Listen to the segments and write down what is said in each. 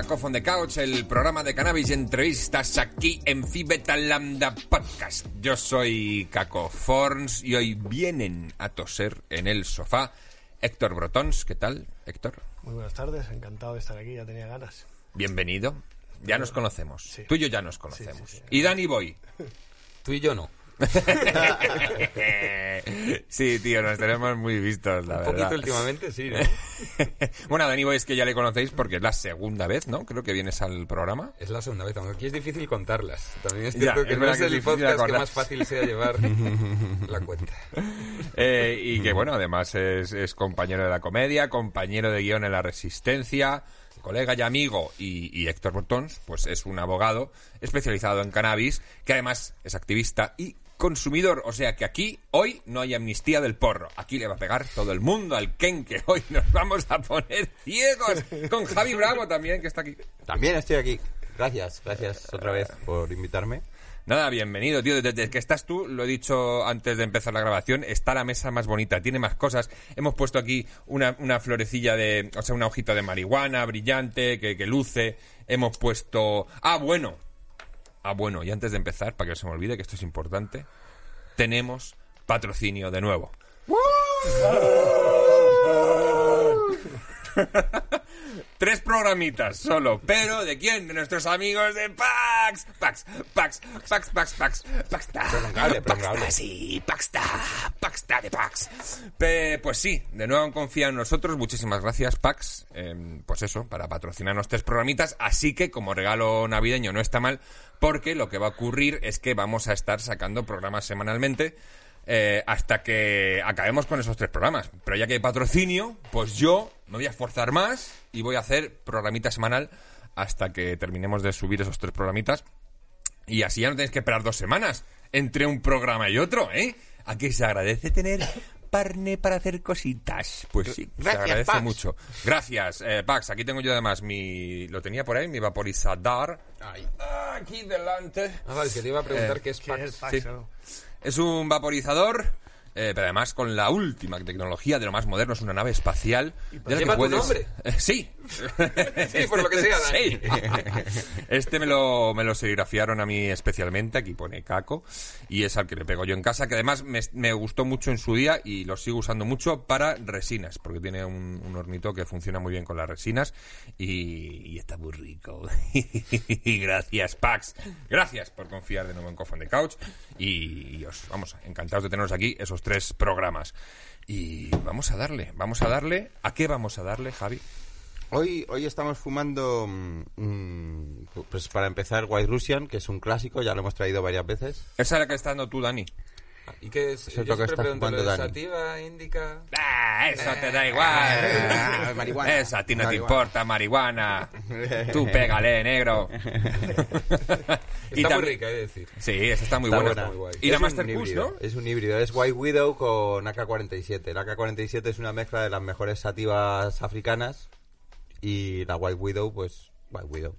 A Cough on the Couch, el programa de cannabis y entrevistas aquí en Fibeta Lambda Podcast. Yo soy Caco Forns y hoy vienen a toser en el sofá Héctor Brotons. ¿Qué tal, Héctor? Muy buenas tardes, encantado de estar aquí, ya tenía ganas. Bienvenido. Ya nos conocemos. Sí. Tú y yo ya nos conocemos. Sí, sí, sí. Y Dani Boy. Tú y yo no. sí, tío, nos tenemos muy vistos, la Un verdad. poquito últimamente, sí. ¿no? bueno, Dani Boy es que ya le conocéis porque es la segunda vez, ¿no? Creo que vienes al programa. Es la segunda vez, aunque aquí es difícil contarlas. También es Ya, cierto es que no es que es el podcast que más fácil sea llevar la cuenta. Eh, y que bueno, además es, es compañero de la comedia, compañero de guion en La Resistencia, colega y amigo. Y, y Héctor Bortons, pues es un abogado especializado en cannabis, que además es activista y consumidor. O sea que aquí, hoy, no hay amnistía del porro. Aquí le va a pegar todo el mundo al Ken, que hoy nos vamos a poner ciegos. Con Javi Bravo también, que está aquí. También estoy aquí. Gracias, gracias otra vez por invitarme. Nada, bienvenido, tío. Desde que estás tú, lo he dicho antes de empezar la grabación, está la mesa más bonita, tiene más cosas. Hemos puesto aquí una, una florecilla de, o sea, una hojita de marihuana brillante que, que luce. Hemos puesto... Ah, bueno. Ah, bueno, y antes de empezar, para que no se me olvide que esto es importante, tenemos patrocinio de nuevo. Tres programitas solo, pero ¿de quién? De nuestros amigos de Pax. Pax, Pax, Pax, Pax, Pax, Paxta. Prolongable, prolongable. Sí, Paxta, Paxta de Pax. Pe- pues sí, de nuevo han confiado en nosotros. Muchísimas gracias, Pax. em, pues eso, para patrocinarnos tres programitas. Así que como regalo navideño no está mal, porque lo que va a ocurrir es que vamos a estar sacando programas semanalmente eh, hasta que acabemos con esos tres programas. Pero ya que hay patrocinio, pues yo me voy a esforzar más y voy a hacer programita semanal hasta que terminemos de subir esos tres programitas. Y así ya no tenéis que esperar dos semanas entre un programa y otro, ¿eh? Aquí se agradece tener parne para hacer cositas. Pues sí, se agradece Pax. mucho. Gracias, eh, Pax. Aquí tengo yo además mi... Lo tenía por ahí, mi vaporizador. Ah, Aquí delante. Ah, vale, que te iba a preguntar Eh, qué es ¿Qué Pax. es Pax? sí. Es un vaporizador, eh, pero además con la última tecnología de lo más moderno. Es una nave espacial. De la lleva tu nombre? Eh, sí. Sí, por lo que sea. Sí. Este me lo, me lo serigrafiaron a mí especialmente. Aquí pone Caco. Y es al que le pego yo en casa. Que además me, me gustó mucho en su día y lo sigo usando mucho para resinas. Porque tiene un, un hornito que funciona muy bien con las resinas. Y, y está muy rico. Gracias, Pax. Gracias por confiar de nuevo en Coffin de Couch. Y, y os, vamos, encantados de teneros aquí esos tres programas. Y vamos a darle, vamos a darle. ¿A qué vamos a darle, Javi? Hoy, hoy estamos fumando, mm, mm, pues para empezar, White Russian, que es un clásico, ya lo hemos traído varias veces. Esa es la que está dando tú, Dani. ¿Y qué es? Eso es Yo lo que está pregunto, ¿lo fumando de Dani. sativa, indica? Ah, eso te da Ah, igual. marihuana. Eso a ti no te Marihuana. importa, marihuana. Tú pégale, negro. Está muy rica, he de decir. Sí, esa está muy Está buena. buena. muy guay. Y la Es un Master Push, híbrido, ¿no? Es un híbrido, es White Widow con AK-47. El AK-47 es una mezcla de las mejores sativas africanas y la White Widow, pues, White Widow.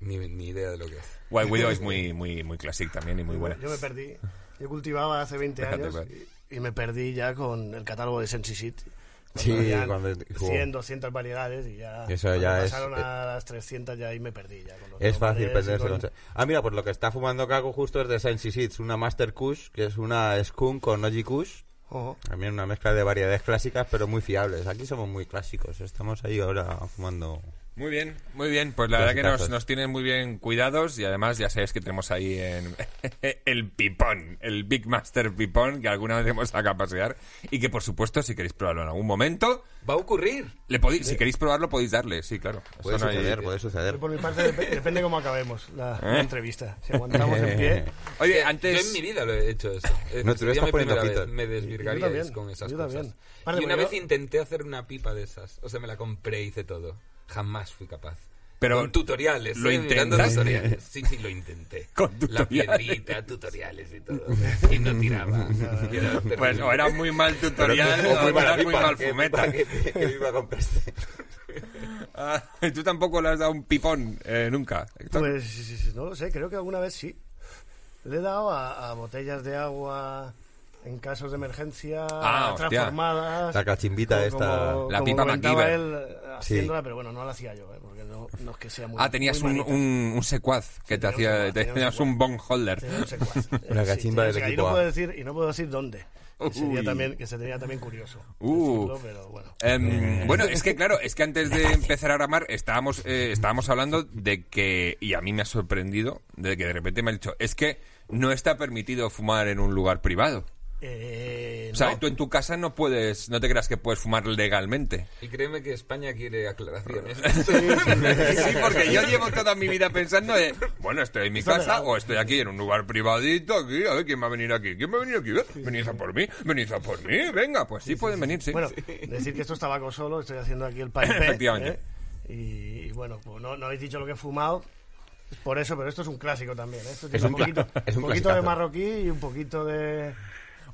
Ni, ni idea de lo que es. White Widow es muy, muy, muy clásica también y muy buena. Yo me perdí. Yo cultivaba hace 20 Déjate años y, y me perdí ya con el catálogo de Sensi City. Sí, Habían cuando- 100, 200 variedades y ya. Eso cuando ya es- pasaron eh, a las 300 ya ahí me perdí. Ya con los Es fácil perderse. con- Ah, mira, pues lo que está fumando Caco justo es de Sensi Seeds, una Master Kush, que es una Skunk con Oji Kush. También una mezcla de variedades clásicas, pero muy fiables. Aquí somos muy clásicos. Estamos ahí ahora fumando Muy bien, muy bien. Pues la verdad que nos, nos tienen muy bien cuidados y además ya sabéis que tenemos ahí en el pipón, el Big Master pipón que alguna vez hemos sacado a pasear y que por supuesto si queréis probarlo en algún momento, Va a ocurrir. le podéis, si queréis probarlo podéis darle, sí, claro. Eso Puede no hay- suceder, puede suceder. Yo por mi parte dep- depende cómo acabemos la, la ¿Eh? entrevista. Si aguantamos en pie. Oye, Yo en antes... mi vida lo he hecho eso. Es No, tú le sería estás mi poniendo vez. Me también, con esas yo cosas. también. Aparte, Y una porque vez yo- intenté hacer una pipa de esas. O sea, me la compré, hice todo. Jamás fui capaz. Pero con tutoriales, ¿lo ¿eh? mirando intentaste? tutoriales. Sí, sí, lo intenté. Con La tutoriales. piedrita, tutoriales y todo. Y no tiraba. Y era Pues o era muy mal tutorial o, muy era muy mal ¿qué fumeta. pipa- qué- qué pipa compraste? Ah, tú tampoco le has dado un pipón eh, nunca. Héctor? Pues sí, sí, sí, no lo sé, creo que alguna vez sí. Le he dado a, a botellas de agua en casos de emergencia Ah, transformadas. La cachimbita como- esta. como- La como pipa MacGyver. él Sí. haciéndola, pero bueno, no la hacía yo, eh, porque no, no es que sea muy Ah, tenías muy un, un, un secuaz que te un hacía, secuaz, un tenías secuaz. un bong holder. Tenía un secuaz. Una cachimba tenía del un equipo y no puedo decir Y no puedo decir dónde. Que sería también, que sería también curioso. Uh. decirlo, pero bueno. Em, bueno, es que claro, es que antes de empezar a grabar estábamos, eh, estábamos hablando de que, y a mí me ha sorprendido, de que de repente me ha dicho, es que no está permitido fumar en un lugar privado. Eh, O sea, no. tú en tu casa no puedes, no te creas que puedes fumar legalmente. Y créeme que España quiere aclaraciones. Sí, porque yo llevo toda mi vida pensando de, bueno, estoy en mi Está casa legal. o estoy aquí en un lugar privadito, aquí, a ver quién va a venir aquí, quién va a venir aquí, Eh, venid a por mí, venid a por mí, venga, pues sí, pueden venir, sí. Bueno, decir que esto es tabaco solo, estoy haciendo aquí el paipé. Efectivamente. ¿eh? Y, y bueno, pues no, no habéis dicho lo que he fumado. Por eso, pero esto es un clásico también. ¿eh? Esto Es tiene un un poquito, cla- es un un poquito de marroquí y un poquito de.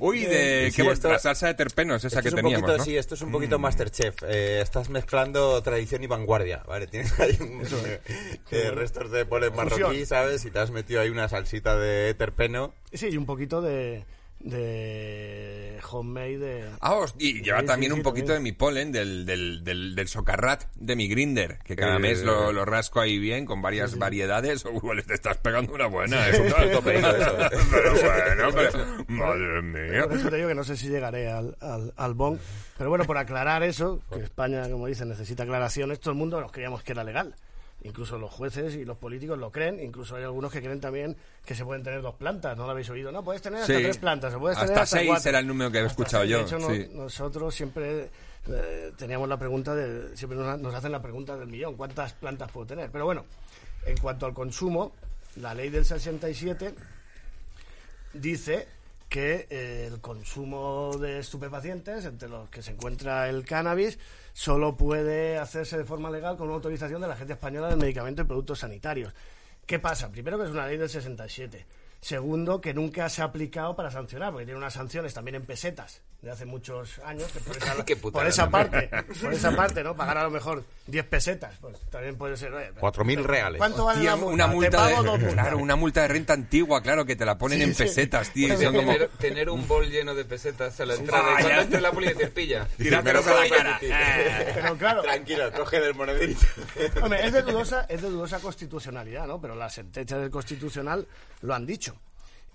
Uy, de, Sí, qué esto- la salsa de terpenos, esa que es un teníamos, poquito, ¿no? Sí, esto es un poquito Masterchef. Eh, estás mezclando tradición y vanguardia, ¿vale? Tienes ahí un, eh, restos de polen marroquí. ¿sabes? Y te has metido ahí una salsita de terpeno. Sí, y un poquito de. De homemade. De, Ah, os- y lleva Sí, también sí, un sí, poquito también. de mi polen, del, del, del, del socarrat de mi grinder, que cada Eh, mes lo, lo rasco ahí bien con varias variedades. O igual te estás pegando una buena, es un alto pero bueno, pero, madre mía. Por eso te digo que no sé si llegaré al, al, al Bong. Pero bueno, por aclarar eso, que España, como dicen, necesita aclaraciones, todo el mundo nos creíamos que era legal. Incluso los jueces y los políticos lo creen, incluso hay algunos que creen también que se pueden tener dos plantas, ¿no lo habéis oído? No, puedes tener hasta Sí. tres plantas, o puedes tener Hasta hasta seis cuatro. era el número que Hasta escuchado seis. yo, De hecho, no- nosotros siempre eh, teníamos la pregunta de, siempre nos, nos hacen la pregunta del millón, ¿cuántas plantas puedo tener? Pero bueno, en cuanto al consumo, la ley del 67 dice que eh, el consumo de estupefacientes, entre los que se encuentra el cannabis, solo puede hacerse de forma legal con una autorización de la Agencia Española del Medicamento y Productos Sanitarios. ¿Qué pasa? Primero que es una ley del 67. Segundo, que nunca se ha aplicado para sancionar, porque tiene unas sanciones también en pesetas de hace muchos años, que por esa, Qué putada, por esa parte, por esa parte, ¿no? Pagar a lo mejor 10 pesetas, pues también puede ser... pero- 4.000 reales. ¿Cuánto vale Tío, la multa? una multa pago de, claro, una multa de renta antigua, claro, que te la ponen Sí, en sí. pesetas, tío. Bueno, como, tener, tener un bol lleno de pesetas a la entrada. Ah, y cuando entre la policía te pilla. tirártelos a la cara. Eh. Pero claro, Tranquilo, coge del monedito. Hombre, es de dudosa, es de dudosa constitucionalidad, ¿no? Pero las sentencias del Constitucional lo han dicho.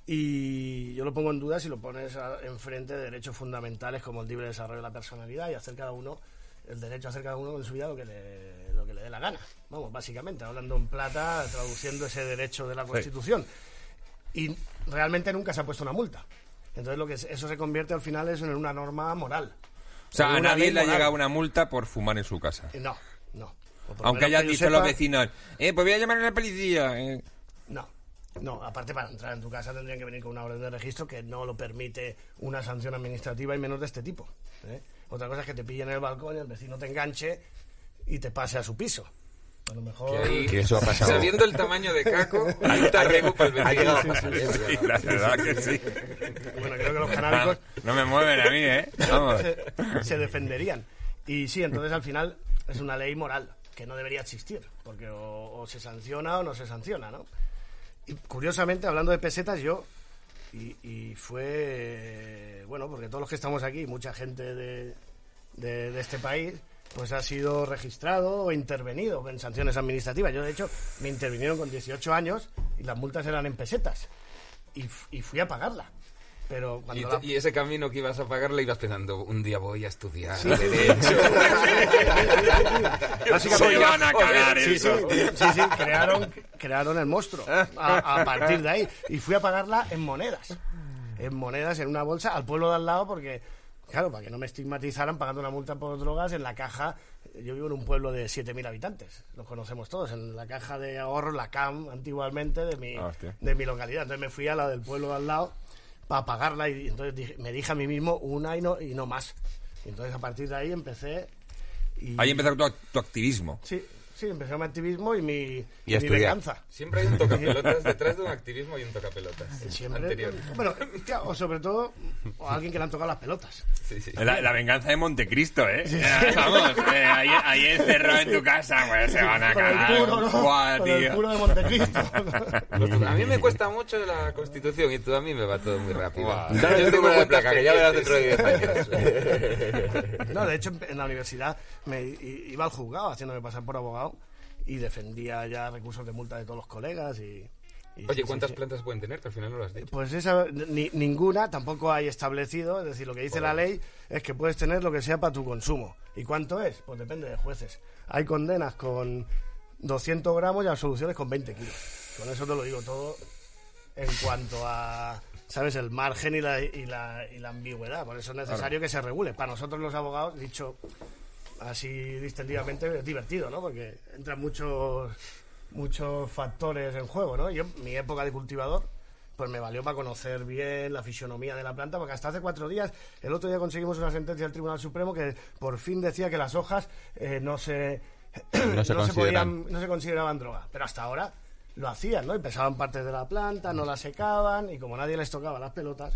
Y yo lo pongo en duda si lo pones enfrente de derechos fundamentales como el libre desarrollo de la personalidad y hacer cada uno, el derecho a hacer cada uno en su vida lo que le, lo que le dé la gana. Vamos, básicamente, hablando en plata, traduciendo ese derecho de la Constitución. Y realmente nunca se ha puesto una multa. Entonces lo que es- eso se convierte al final es en una norma moral. O sea, a nadie le ha llegado una multa por fumar en su casa. Eh, No, no. Aunque hayan dicho los vecinos, eh, pues voy a llamar a la policía. eh. No, no, aparte para entrar en tu casa tendrían que venir con una orden de registro que no lo permite una sanción administrativa y menos de este tipo. ¿eh? Otra cosa es que te pillen en el balcón y el vecino te enganche y te pase a su piso. A lo mejor... Que ahí, Que eso ha pasado. Sabiendo el tamaño de Caco, hay arreglo para el vecino. es Sí, verdad. la verdad que sí. Bueno, creo que los canábicos No me mueven a mí, ¿eh? Vamos. se, se defenderían. Y sí, entonces al final es una ley moral que no debería existir, porque o, o se sanciona o no se sanciona, ¿no? Y curiosamente, hablando de pesetas, yo, y, y fue, bueno, porque todos los que estamos aquí, mucha gente de, este país, pues ha sido registrado o intervenido en sanciones administrativas. Yo, de hecho, me intervinieron con 18 años y las multas eran en pesetas. Y, y fui a pagarla. Pero Y, cuando la- y ese camino que ibas a pagarle ibas pensando, un día voy a estudiar Sí. derecho. Se van a cagar Sí, sí, eso. sí, sí, crearon, crearon el monstruo a, a partir de ahí. Y fui a pagarla en monedas. En monedas, en una bolsa, al pueblo de al lado, porque, claro, para que no me estigmatizaran pagando una multa por drogas, en la caja, yo vivo en un pueblo de 7.000 habitantes, los conocemos todos, en la caja de ahorro, la CAM, antiguamente, de mi, Ah, hostia. de mi localidad. Entonces me fui a la del pueblo de al lado para pagarla y entonces dije- me dije a mí mismo una y no, y no más. Y entonces a partir de ahí empecé... Y, Ahí empezó tu, tu activismo. Sí, sí, empezó mi activismo y mi, Y mi estudiar. venganza. Siempre hay un tocapelotas, detrás de un activismo hay un tocapelotas. Siempre. Anterior. Bueno, tía, o sobre todo, o alguien que le han tocado las pelotas. Sí, sí. La, la venganza de Montecristo, ¿eh? Vamos, eh, ahí, ahí encerrado en tu casa, pues se van a Con el cagar. puro, ¿no? Buah, Con el tío. puro de Montecristo. To- A mí me cuesta mucho la constitución y tú a mí me va todo muy rápido. Yo Dale tengo cuentas placa, que ya verás dentro de 10 pendientes. años. No, de hecho, en- la universidad me iba al juzgado haciéndome pasar por abogado y defendía ya recursos de multa de todos los colegas y... Oye, sí, ¿cuántas sí. plantas pueden tener? Que al final no lo has dicho. Pues esa, ni- ninguna, tampoco hay establecido, es decir, lo que dice la ley es que puedes tener lo que sea para tu consumo. ¿Y cuánto es? Pues depende de jueces. Hay condenas con 200 gramos y absoluciones con 20 kilos. Con eso te lo digo todo en cuanto a, ¿sabes?, el margen y la, y la, y la ambigüedad. Por eso es necesario que se regule. Para nosotros los abogados, dicho así distendidamente, es divertido, ¿no? Porque entran muchos muchos factores en juego, ¿no? Yo, mi época de cultivador, pues me valió para conocer bien la fisionomía de la planta, porque hasta hace cuatro días, el otro día conseguimos una sentencia del Tribunal Supremo que por fin decía que las hojas eh, no se No se podían- no se consideraban droga, pero hasta ahora lo hacían, ¿no? Y pesaban partes de la planta, no la secaban, y como nadie les tocaba las pelotas,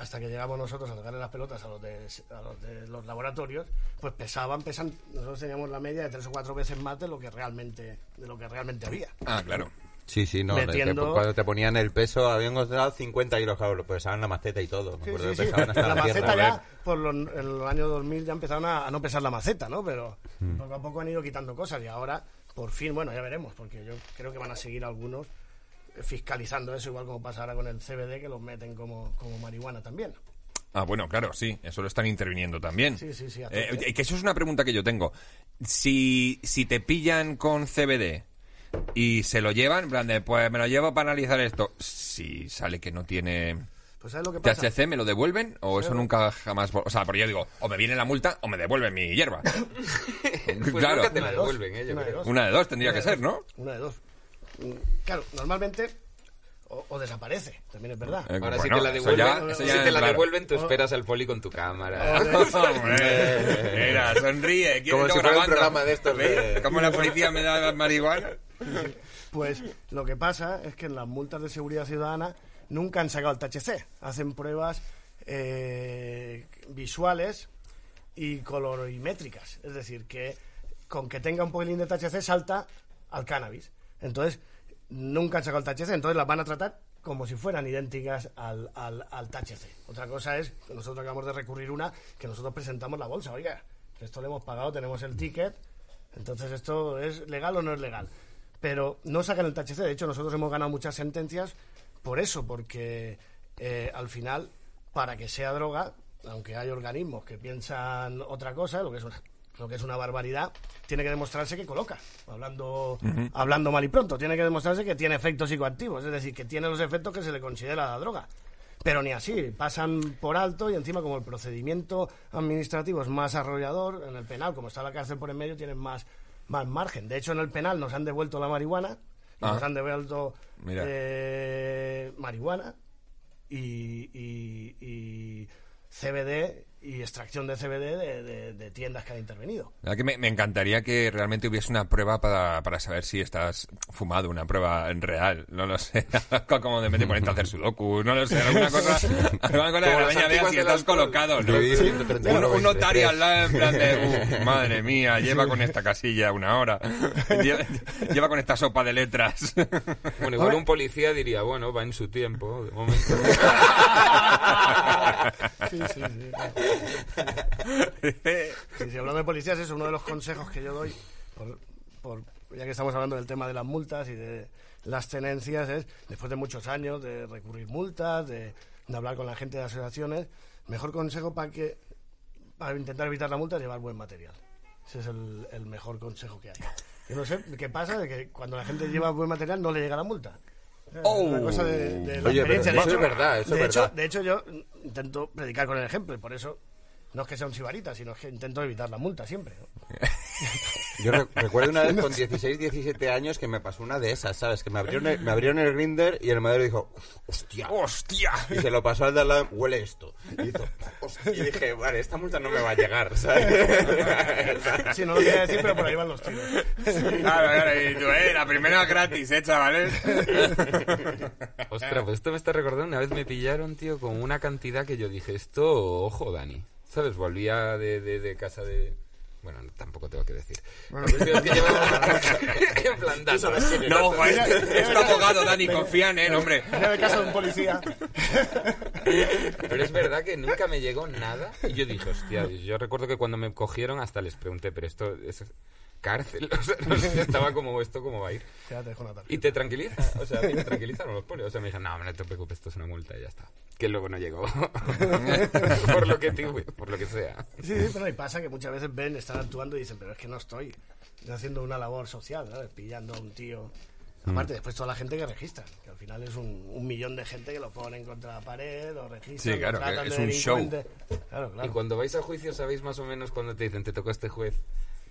hasta que llegamos nosotros a tocarle las pelotas a los de, a los, de los laboratorios, pues pesaban, pesan, nosotros teníamos la media de tres o cuatro veces más de lo que realmente, de lo que realmente había. Ah, claro. Sí, sí, no. de- Metiendo- te- cuando te ponían el peso, habían encontrado 50 kilos, claro, lo pesaban la maceta y todo. Me Sí, acuerdo sí, que sí. pesaban hasta La la, maceta tierra. ya, por lo- en el año 2000 ya empezaron a, a no pesar la maceta, ¿no? Pero Mm. poco a poco han ido quitando cosas y ahora, por fin, bueno, ya veremos, porque yo creo que van a seguir algunos fiscalizando eso, igual como pasa ahora con el CBD, que los meten como, como marihuana también. Ah, bueno, claro, sí, eso lo están interviniendo también. Sí, sí, sí, Eh, eh, que eso es una pregunta que yo tengo. Si, si te pillan con CBD y se lo llevan, en plan de, pues me lo llevo para analizar esto, si sale que no tiene Pues ¿sabes lo que pasa? THC, ¿me lo devuelven? ¿O eso nunca jamás...? O sea, porque yo digo, o me viene la multa o me devuelven mi hierba. Pues claro, nunca te Una la de dos, devuelven, ¿eh? Una de dos. una de dos tendría que ser. ¿no? Una de dos. Claro, normalmente o, o desaparece, también es verdad. Eh, Ahora, bueno, te la eso devuelven, ya- eso si ya, te la claro. devuelven, tú esperas al poli con tu cámara. Mira, sonríe. ¿quién Como si fuera un programa de estos de- ¿Ves? Como la policía me da marihuana. Pues lo que pasa es que en las multas de seguridad ciudadana nunca han sacado el THC. Hacen pruebas eh, visuales y colorimétricas. Es decir, que con que tenga un poquilín de THC salta al cannabis. Entonces, nunca han sacado el THC. Entonces las van a tratar como si fueran idénticas al, al, al THC. Otra cosa es que nosotros acabamos de recurrir una que nosotros presentamos la bolsa. Oiga, esto lo hemos pagado, tenemos el ticket. Entonces, ¿esto es legal o no es legal? Pero no sacan el THC. De hecho, nosotros hemos ganado muchas sentencias por eso, porque eh, al final, para que sea droga, aunque hay organismos que piensan otra cosa, lo que es una, lo que es una barbaridad, tiene que demostrarse que coloca. Hablando, hablando mal y pronto, tiene que demostrarse que tiene efectos psicoactivos, es decir, que tiene los efectos que se le considera la droga. Pero ni así, pasan por alto y encima como el procedimiento administrativo es más arrollador, en el penal, como está la cárcel por en medio, tienen más, más margen. De hecho, en el penal nos han devuelto la marihuana, y Ah. nos han devuelto eh, marihuana y, y- y CBD y extracción de CBD de, de- de tiendas que han intervenido. La que me, me encantaría que realmente hubiese una prueba para, para saber si estás fumado, una prueba en real. No lo sé. Como de repente ponerte a hacer sudoku, no lo sé. Alguna cosa, alguna cosa que la vea si estás colocado. ¿no? Sí, 139, Un, un notario 23. al lado en plan de, "Uf, madre mía, lleva con esta casilla una hora. Lleva, lleva con esta sopa de letras. Bueno, igual un policía diría, bueno, va en su tiempo, de momento. Sí, sí, sí. Sí, sí, hablando de policías, es uno de los consejos que yo doy, por, por- ya que estamos hablando del tema de las multas y de las tenencias, es después de muchos años de recurrir multas, de, de hablar con la gente de asociaciones, mejor consejo para que para intentar evitar la multa es llevar buen material. Ese es el, el mejor consejo que hay. Yo no sé qué pasa de que cuando la gente lleva buen material no le llega la multa. Es Oh. una cosa de, de la Oye, pero experiencia. De eso hecho- es verdad, eso de es hecho, verdad. de hecho, yo intento predicar con el ejemplo y por eso no es que sea un sibarita, sino que intento evitar la multa siempre. ¿no? Yo re- recuerdo una vez con 16, 17 años que me pasó una de esas, ¿sabes? Que me abrieron el, me abrieron el grinder y el modelo dijo, hostia. ¡Hostia! Y se lo pasó al de al lado, huele esto. Y, hizo, "Hostia". Y dije, vale, esta multa no me va a llegar, ¿sabes? Sí, no lo quería decir, pero por ahí van los tiros. Claro, claro, y tú, eh, la primera gratis, eh, chavales. Ostras, pues esto me está recordando. Una vez me pillaron, tío, con una cantidad que yo dije, esto, ojo, Dani. ¿Sabes? Volvía de, de, de casa de. Bueno, no, tampoco tengo que decir. La cuestión es que llevaba- en plan, datos. No, este, este abogado, Dani, confía en él, hombre. Era el caso de un policía. Pero es verdad que nunca me llegó nada. Y yo dije, hostia, yo recuerdo que cuando me cogieron hasta les pregunté, pero esto es cárcel. O sea, no sé, estaba como, ¿esto cómo va a ir? Ya te dejo una tarjeta. Y te tranquiliza, o sea, me tranquilizaron los polis. O sea, me dijeron, no, no te preocupes, esto es una multa y ya está. Que luego no llegó. por lo que tuve, por lo que sea. Sí, sí, pero y pasa que muchas veces ven, están actuando y dicen, pero es que no estoy Estoy haciendo una labor social, ¿sabes? Pillando a un tío. Aparte, después toda la gente que registra, que al final es un, un millón de gente que lo ponen contra la pared, lo registran, Sí, claro, lo tratan que es de un show. Claro, claro. Y cuando vais a juicio, ¿sabéis más o menos cuando te dicen, te tocó este juez?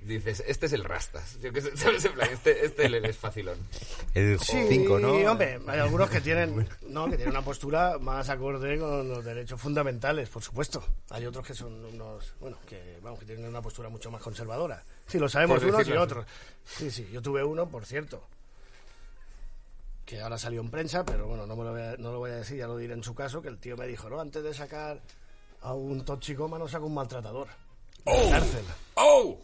Dices, este es el rastas. Yo qué sé, ¿sabes? En plan, este, este es facilón. El Sí, 5, ¿no? hombre, hay algunos que tienen, no, que tienen una postura más acorde con los derechos fundamentales, por supuesto. Hay otros que son unos, bueno, que vamos, que tienen una postura mucho más conservadora. Sí, lo sabemos Por unos y decirlo otros. Sí, sí, yo tuve uno, por cierto, que ahora salió en prensa, pero bueno, no, me lo voy a, no lo voy a decir, ya lo diré en su caso, que el tío me dijo, no, antes de sacar a un toxicómano saca un maltratador. ¡Oh! Cárcel. ¡Oh!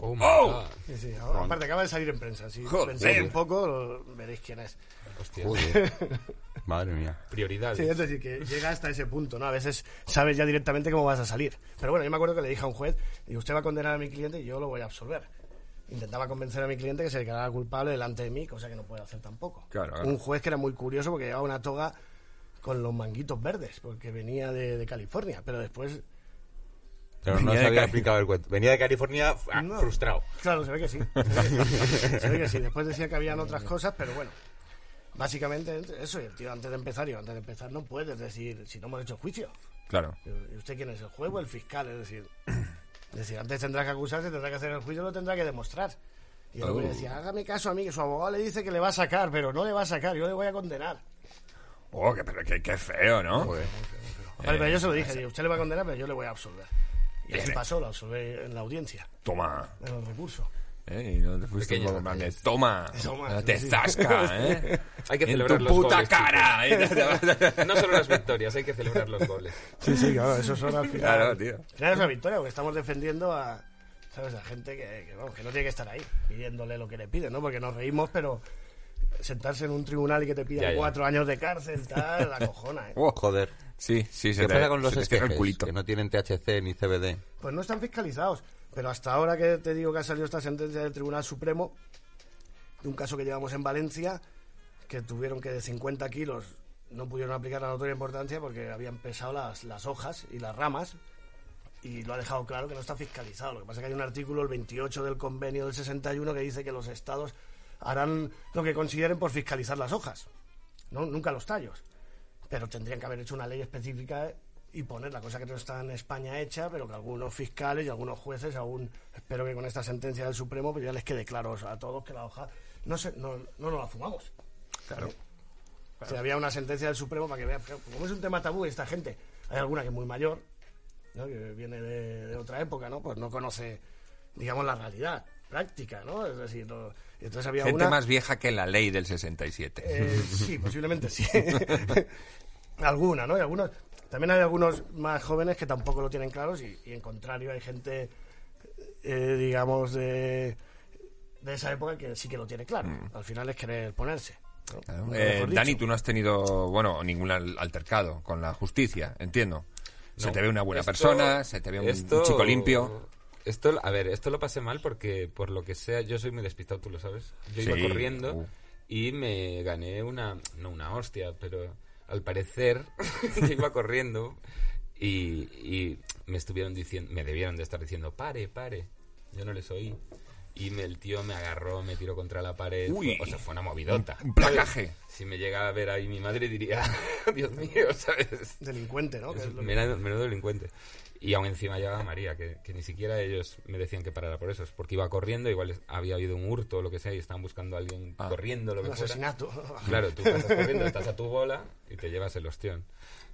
Oh, my Oh. God. Sí, sí, ahora- aparte acaba de salir en prensa, si Joder. pensáis un poco, veréis quién es. Hostia. Madre mía. Prioridades. Sí, es decir, que llega hasta ese punto, ¿no? A veces sabes ya directamente cómo vas a salir. Pero bueno, yo me acuerdo que le dije a un juez, y usted va a condenar a mi cliente y yo lo voy a absolver. Intentaba convencer a mi cliente que se declarara culpable delante de mí, cosa que no puede hacer tampoco. Claro, claro. Un juez que era muy curioso porque llevaba una toga con los manguitos verdes, porque venía de, de California, pero después... Pero no Venía se de había Cali- aplicado el cuento. Venía de California ah, No. frustrado. Claro, se ve que sí. Se ve que sí. Se ve que sí. Después decía que habían otras cosas, pero bueno. Básicamente eso, y el tío antes de empezar, y antes de empezar no puedes decir si no hemos hecho juicio. Claro. ¿Y usted quién es? ¿El juez o el fiscal? Es decir, es decir, antes tendrá que acusarse, tendrá que hacer el juicio, lo tendrá que demostrar. Y el hombre Oh. decía, hágame caso a mí, que su abogado le dice que le va a sacar, pero no le va a sacar, yo le voy a condenar. Oh, qué, pero qué, qué feo, ¿no? Vale, pero yo se lo dije, digo, usted le va a condenar, pero yo le voy a absolver. Y Bien. pasó, lo absolvé en la audiencia, Toma. en el recurso. ¿Eh? Y no te fuiste Pequeño un poco más de toma. Toma, te sí. zasca, ¿eh? Hay que en celebrar tu los puta goles, cara. ¿eh? No solo las victorias, hay que celebrar los goles. Sí, sí, claro, eso son al final. Claro, tío. Al final es una victoria, porque estamos defendiendo a, ¿sabes? a gente que, que, vamos, que no tiene que estar ahí pidiéndole lo que le piden, ¿no? Porque nos reímos, pero sentarse en un tribunal y que te pidan Ya, ya. cuatro años de cárcel, tal, la cojona, ¿eh? Oh, Joder. Sí, sí, se ¿Qué te, pasa con los se te cierra el esquejes? culito. Que no tienen THC ni CBD. Pues no están fiscalizados. Pero hasta ahora que te digo que ha salido esta sentencia del Tribunal Supremo, de un caso que llevamos en Valencia, que tuvieron que de 50 kilos no pudieron aplicar la notoria importancia porque habían pesado las, las hojas y las ramas y lo ha dejado claro que no está fiscalizado. Lo que pasa es que hay un artículo, el 28 del convenio del 61, que dice que los estados harán lo que consideren por fiscalizar las hojas, ¿no? nunca los tallos. Pero tendrían que haber hecho una ley específica y poner la cosa que no está en España hecha, pero que algunos fiscales y algunos jueces aún, espero que con esta sentencia del Supremo, pues ya les quede claro a todos que la hoja no, se, no, no nos la fumamos. Claro. Si había una sentencia del Supremo para que vean, como es un tema tabú, esta gente, hay alguna que es muy mayor, ¿no? que viene de, de otra época, ¿no? Pues no conoce, digamos, la realidad práctica, ¿no? Es decir, no- entonces había Gente una... más vieja que la ley del 67. Eh, sí, posiblemente sí. Alguna, ¿no? Y algunos, también hay algunos más jóvenes que tampoco lo tienen claros y, y en contrario hay gente, eh, digamos, de, de esa época que sí que lo tiene claro. Al final es querer ponerse. ¿no? Claro. Nunca Eh, Dani, tú no has tenido, bueno, ningún al- altercado con la justicia, entiendo. Se te ve una buena Esto- persona, se te ve un, esto- un chico limpio. Esto, a ver, esto lo pasé mal porque, por lo que sea, yo soy muy despistado, tú lo sabes. Yo Sí, iba corriendo uh. y me gané una, no una hostia, pero al parecer, yo iba corriendo y, y me estuvieron diciendo, me debieron de estar diciendo, pare, pare. Yo no les oí. Y me- el tío me agarró, me tiró contra la pared. Uy. Fue- o sea, fue una movidota. Un placaje. Si me llega a ver ahí mi madre diría, Dios mío, ¿sabes? Delincuente, ¿no? Es Menudo, menudo delincuente. Y aún encima llegaba María, que, que ni siquiera ellos me decían que parara por eso. Es porque iba corriendo, igual había habido un hurto o lo que sea, y estaban buscando a alguien Ah. corriendo, lo que Un fuera. asesinato. Claro, tú pasas corriendo, estás a tu bola y te llevas el ostión.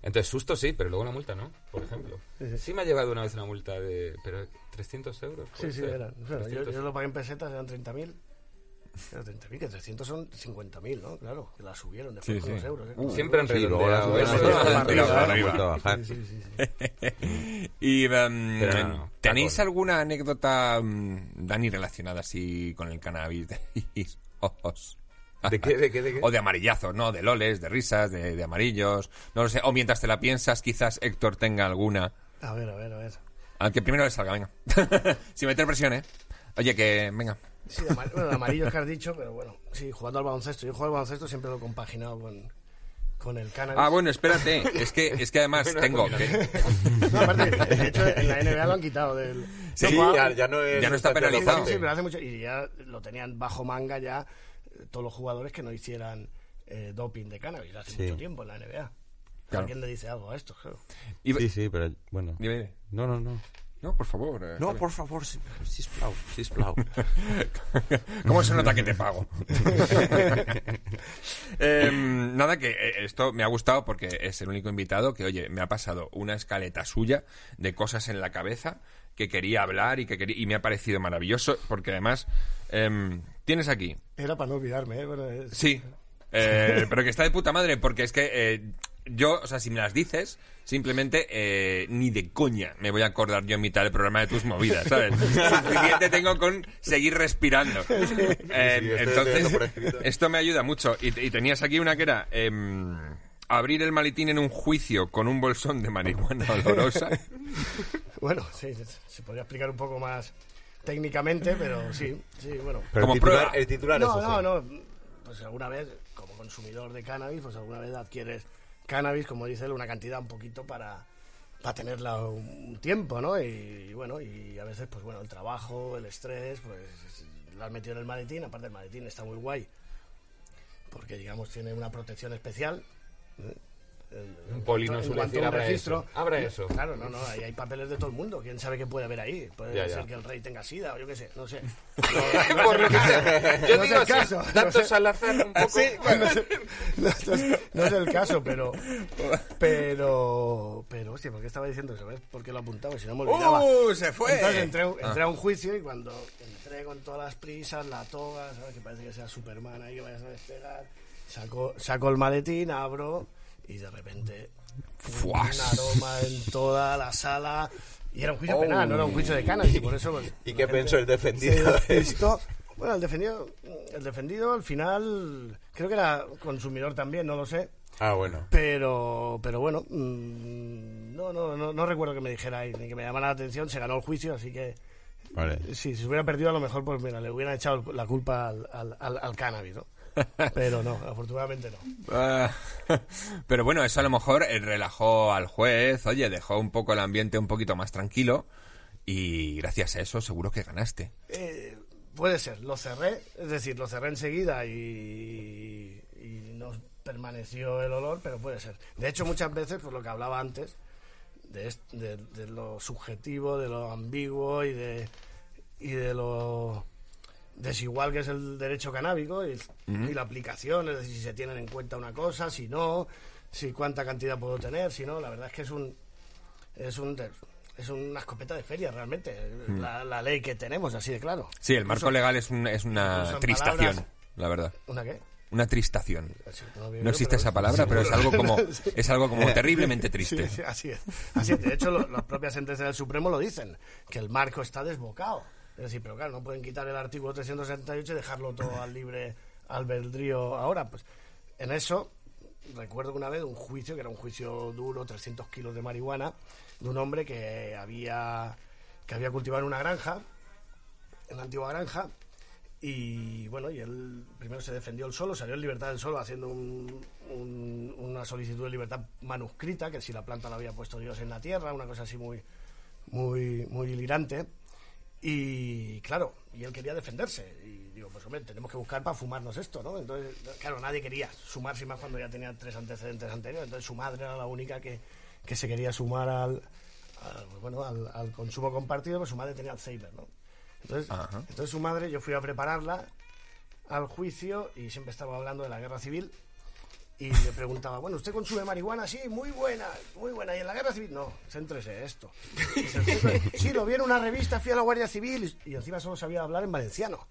Entonces, susto sí, pero luego una multa no, por ejemplo. Sí me ha llegado una vez una multa de... ¿Pero 300 euros? Sí, sí, ser? eran. O sea, yo, 300. yo lo pagué en pesetas, eran 30.000. Eran 30.000, que 300 son 50.000, ¿no? Claro, que la subieron después Sí, con sí. los euros. ¿eh? Uh, Siempre han redondeado. Y Pero no, no, ¿tenéis alguna anécdota, mm, Dani, relacionada así con el cannabis? De, ojos? ¿De qué, de qué, de qué? O de amarillazos, ¿no? De loles, de risas, de, de amarillos. No lo sé. O mientras te la piensas, quizás Héctor tenga alguna. A ver, a ver, a ver. Al que primero le salga, venga. Sin meter presión, ¿eh? Oye, que venga. Sí, de amar- bueno, de amarillo que has dicho, pero bueno, sí, jugando al baloncesto. Yo juego al baloncesto siempre lo he compaginado con, con el cannabis. Ah, bueno, espérate. Es que, es que además tengo que... No, aparte, de hecho, en la NBA lo han quitado del... Sí, ya, ya no es Ya no está penalizado. Sí, pero hace mucho. Y ya lo tenían bajo manga ya eh, todos los jugadores que no hicieran eh, doping de cannabis hace Sí. mucho tiempo en la NBA. Claro. ¿Alguien le dice algo a esto? Claro. Y- Sí, sí, pero bueno. Dime, dime. No, no, no. No, por favor. eh, No, por favor, sisplau, sisplau. ¿Cómo se nota que te pago? Em, nada, que eh, esto me ha gustado porque es el único invitado que, oye, me ha pasado una escaleta suya de cosas en la cabeza que quería hablar y que quería, y me ha parecido maravilloso porque además em, tienes aquí, Era para no olvidarme, ¿eh? Bueno, es- sí, eh, pero que está de puta madre porque es que eh, yo, o sea, si me las dices, simplemente eh, ni de coña me voy a acordar yo en mitad del programa de tus movidas, ¿sabes? Suficiente tengo con seguir respirando. Eh, entonces, esto me ayuda mucho. Y, y tenías aquí una que era em, abrir el maletín en un juicio con un bolsón de marihuana olorosa. Bueno, sí, se- podría explicar un poco más técnicamente, pero sí, sí, bueno. Pero Como el titular, prueba. el titular no, es no, no. Pues alguna vez, como consumidor de cannabis, pues alguna vez adquieres cannabis, como dice él, una cantidad un poquito para, para tenerla un tiempo, ¿no? Y, bueno, y a veces, pues bueno, el trabajo, el estrés, pues la has metido en el maletín. Aparte, el maletín está muy guay, porque digamos tiene una protección especial. ¿eh? Un poli no suele decir, "Abra registro". eso, abra eso. Claro, no, no, ahí hay papeles de todo el mundo. ¿Quién sabe qué puede haber ahí? Puede Ya, ser ya. que el rey tenga sida o yo qué sé, no sé. Por lo que sea. Yo No es digo el así, caso, no datos al azar un poco. no, es, no es- no es el caso, pero. Pero. Pero, hostia, ¿por qué estaba diciendo eso? ¿Ves? ¿Por qué lo apuntaba? Si no me olvidaba. ¡Uh! ¡Se fue! Entonces entré, a un- Ah. entré a un juicio y cuando entré con todas las prisas, la toga, ¿sabes? Que parece que sea Superman ahí que vayas a despegar. Saco, saco el maletín, abro y de repente. Fuas. Un aroma en toda la sala. Y era un juicio Oh. penal, no era un juicio de cannabis. Y por eso. pues, ¿Y qué pensó el defendido? despistó. Bueno, el defendido, el defendido al final creo que era consumidor también, no lo sé. Ah, bueno. Pero, pero bueno, mm, no, no, no, no recuerdo que me dijera ahí, ni que me llamara la atención. Se ganó el juicio, así que Vale. si se hubiera perdido, a lo mejor, pues mira, le hubieran echado la culpa al, al, al- al cannabis, ¿no? Pero no, afortunadamente no. Ah, Pero bueno, eso a lo mejor eh, relajó al juez, oye, dejó un poco el ambiente un poquito más tranquilo y gracias a eso seguro que ganaste. Eh, puede ser, lo cerré, es decir, lo cerré enseguida y, y no permaneció el olor, pero puede ser. De hecho, muchas veces, por lo que hablaba antes, de, de, de lo subjetivo, de lo ambiguo y de, y de lo desigual que es el derecho canábico y, y la aplicación, es decir, si se tienen en cuenta una cosa, si no, si cuánta cantidad puedo tener, si no, la verdad es que es un es un es una escopeta de feria realmente, la, la ley que tenemos, así de claro. Sí, el marco legal es, un- es una tristación, palabras- la verdad. ¿Una qué? Una tristación. No, existe esa palabra, pero es algo como es algo como terriblemente triste. sí, así es. Así es. De hecho, las propias sentencias del Supremo lo dicen, que el marco está desbocado. Es decir, pero claro, no pueden quitar el artículo 378 y dejarlo todo al libre albedrío ahora. Pues en eso, recuerdo una vez un juicio, que era un juicio duro, 300 kilos de marihuana, de un hombre que había, que había cultivado en una granja, en una antigua granja, Y bueno, y él primero se defendió él solo, salió en libertad del solo haciendo un- un- una solicitud de libertad manuscrita, que si la planta la había puesto Dios en la tierra, una cosa así muy, muy, muy delirante. Y claro, y él quería defenderse. Y digo, pues hombre, tenemos que buscar para fumarnos esto, ¿no? Entonces, claro, nadie quería sumarse más cuando ya tenía tres antecedentes anteriores. Entonces su madre era la única que, que se quería sumar al, al, bueno, al, al consumo compartido, pues su madre tenía Alzheimer, ¿no? Entonces, Ajá. entonces su madre, yo fui a prepararla al juicio y siempre estaba hablando de la guerra civil y le preguntaba, bueno, ¿usted consume marihuana? Sí, muy buena, muy buena. ¿Y en la guerra civil? No, céntrese esto. Dice, "Usted- sí, lo vi en una revista, fui a la Guardia Civil y, encima solo sabía hablar en valenciano.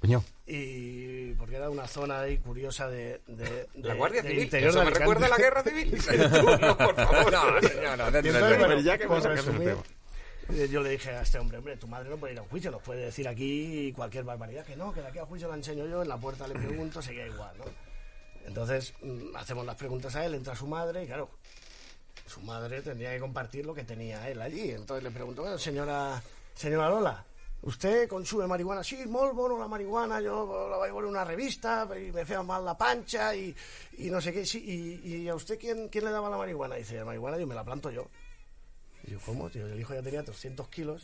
Coño. Y porque era una zona ahí curiosa de... de- La de- Guardia de Civil. interior Eso de me recuerda a la Guerra Civil. Tú, no, por favor. No, entonces, del- bueno, ya que vamos a resumir, eh, yo le dije a este hombre, hombre, tu madre no puede ir a un juicio, nos puede decir aquí cualquier barbaridad, que no, que de aquí a juicio la enseño yo, en la puerta le pregunto, seguía igual, ¿no? Entonces, mm, hacemos las preguntas a él, entra su madre y claro, su madre tendría que compartir lo que tenía él allí. Entonces le pregunto, bueno, señora, señora Lola, ¿usted consume marihuana? Sí, molt bueno la marihuana, yo la voy a en una revista y me fea mal la pancha y, y no sé qué. Sí, y, y a usted quién, quién le daba la marihuana? Dice, la marihuana yo me la planto yo. Y yo, ¿cómo? Tío, el hijo ya tenía 300 kilos,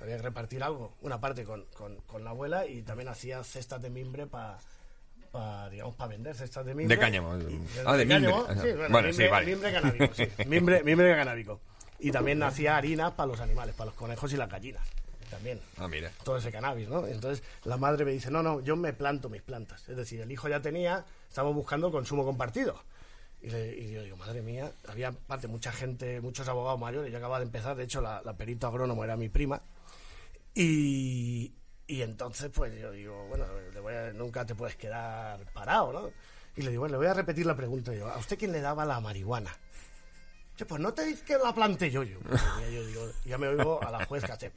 había que repartir algo, una parte con, con, con la abuela y también hacía cestas de mimbre para... digamos, para vender cestas de mimbre. De cáñamo. Y- Ah, de mimbre. cáñamo, sí, bueno, Bueno, sí, mimbre, vale. mimbre canábico, sí. Mimbre, mimbre canábico. Y también hacía harinas para los animales, para los conejos y las gallinas. También. Ah, mira. Todo ese cannabis, ¿no? Entonces la madre me dice, no, no, yo me planto mis plantas. Es decir, el hijo ya tenía, estamos buscando consumo compartido. Y, le- y yo digo, madre mía, había parte mucha gente, muchos abogados mayores, yo acababa de empezar, de hecho la, la perito agrónomo era mi prima. Y, y entonces, pues yo digo, bueno, le voy a- nunca te puedes quedar parado, ¿no? Y le digo, bueno, le voy a repetir la pregunta. Yo, ¿a usted quién le daba la marihuana? Che, pues no te dices que la plante yo. Yo, yo digo, ya me oigo a la juez que hace.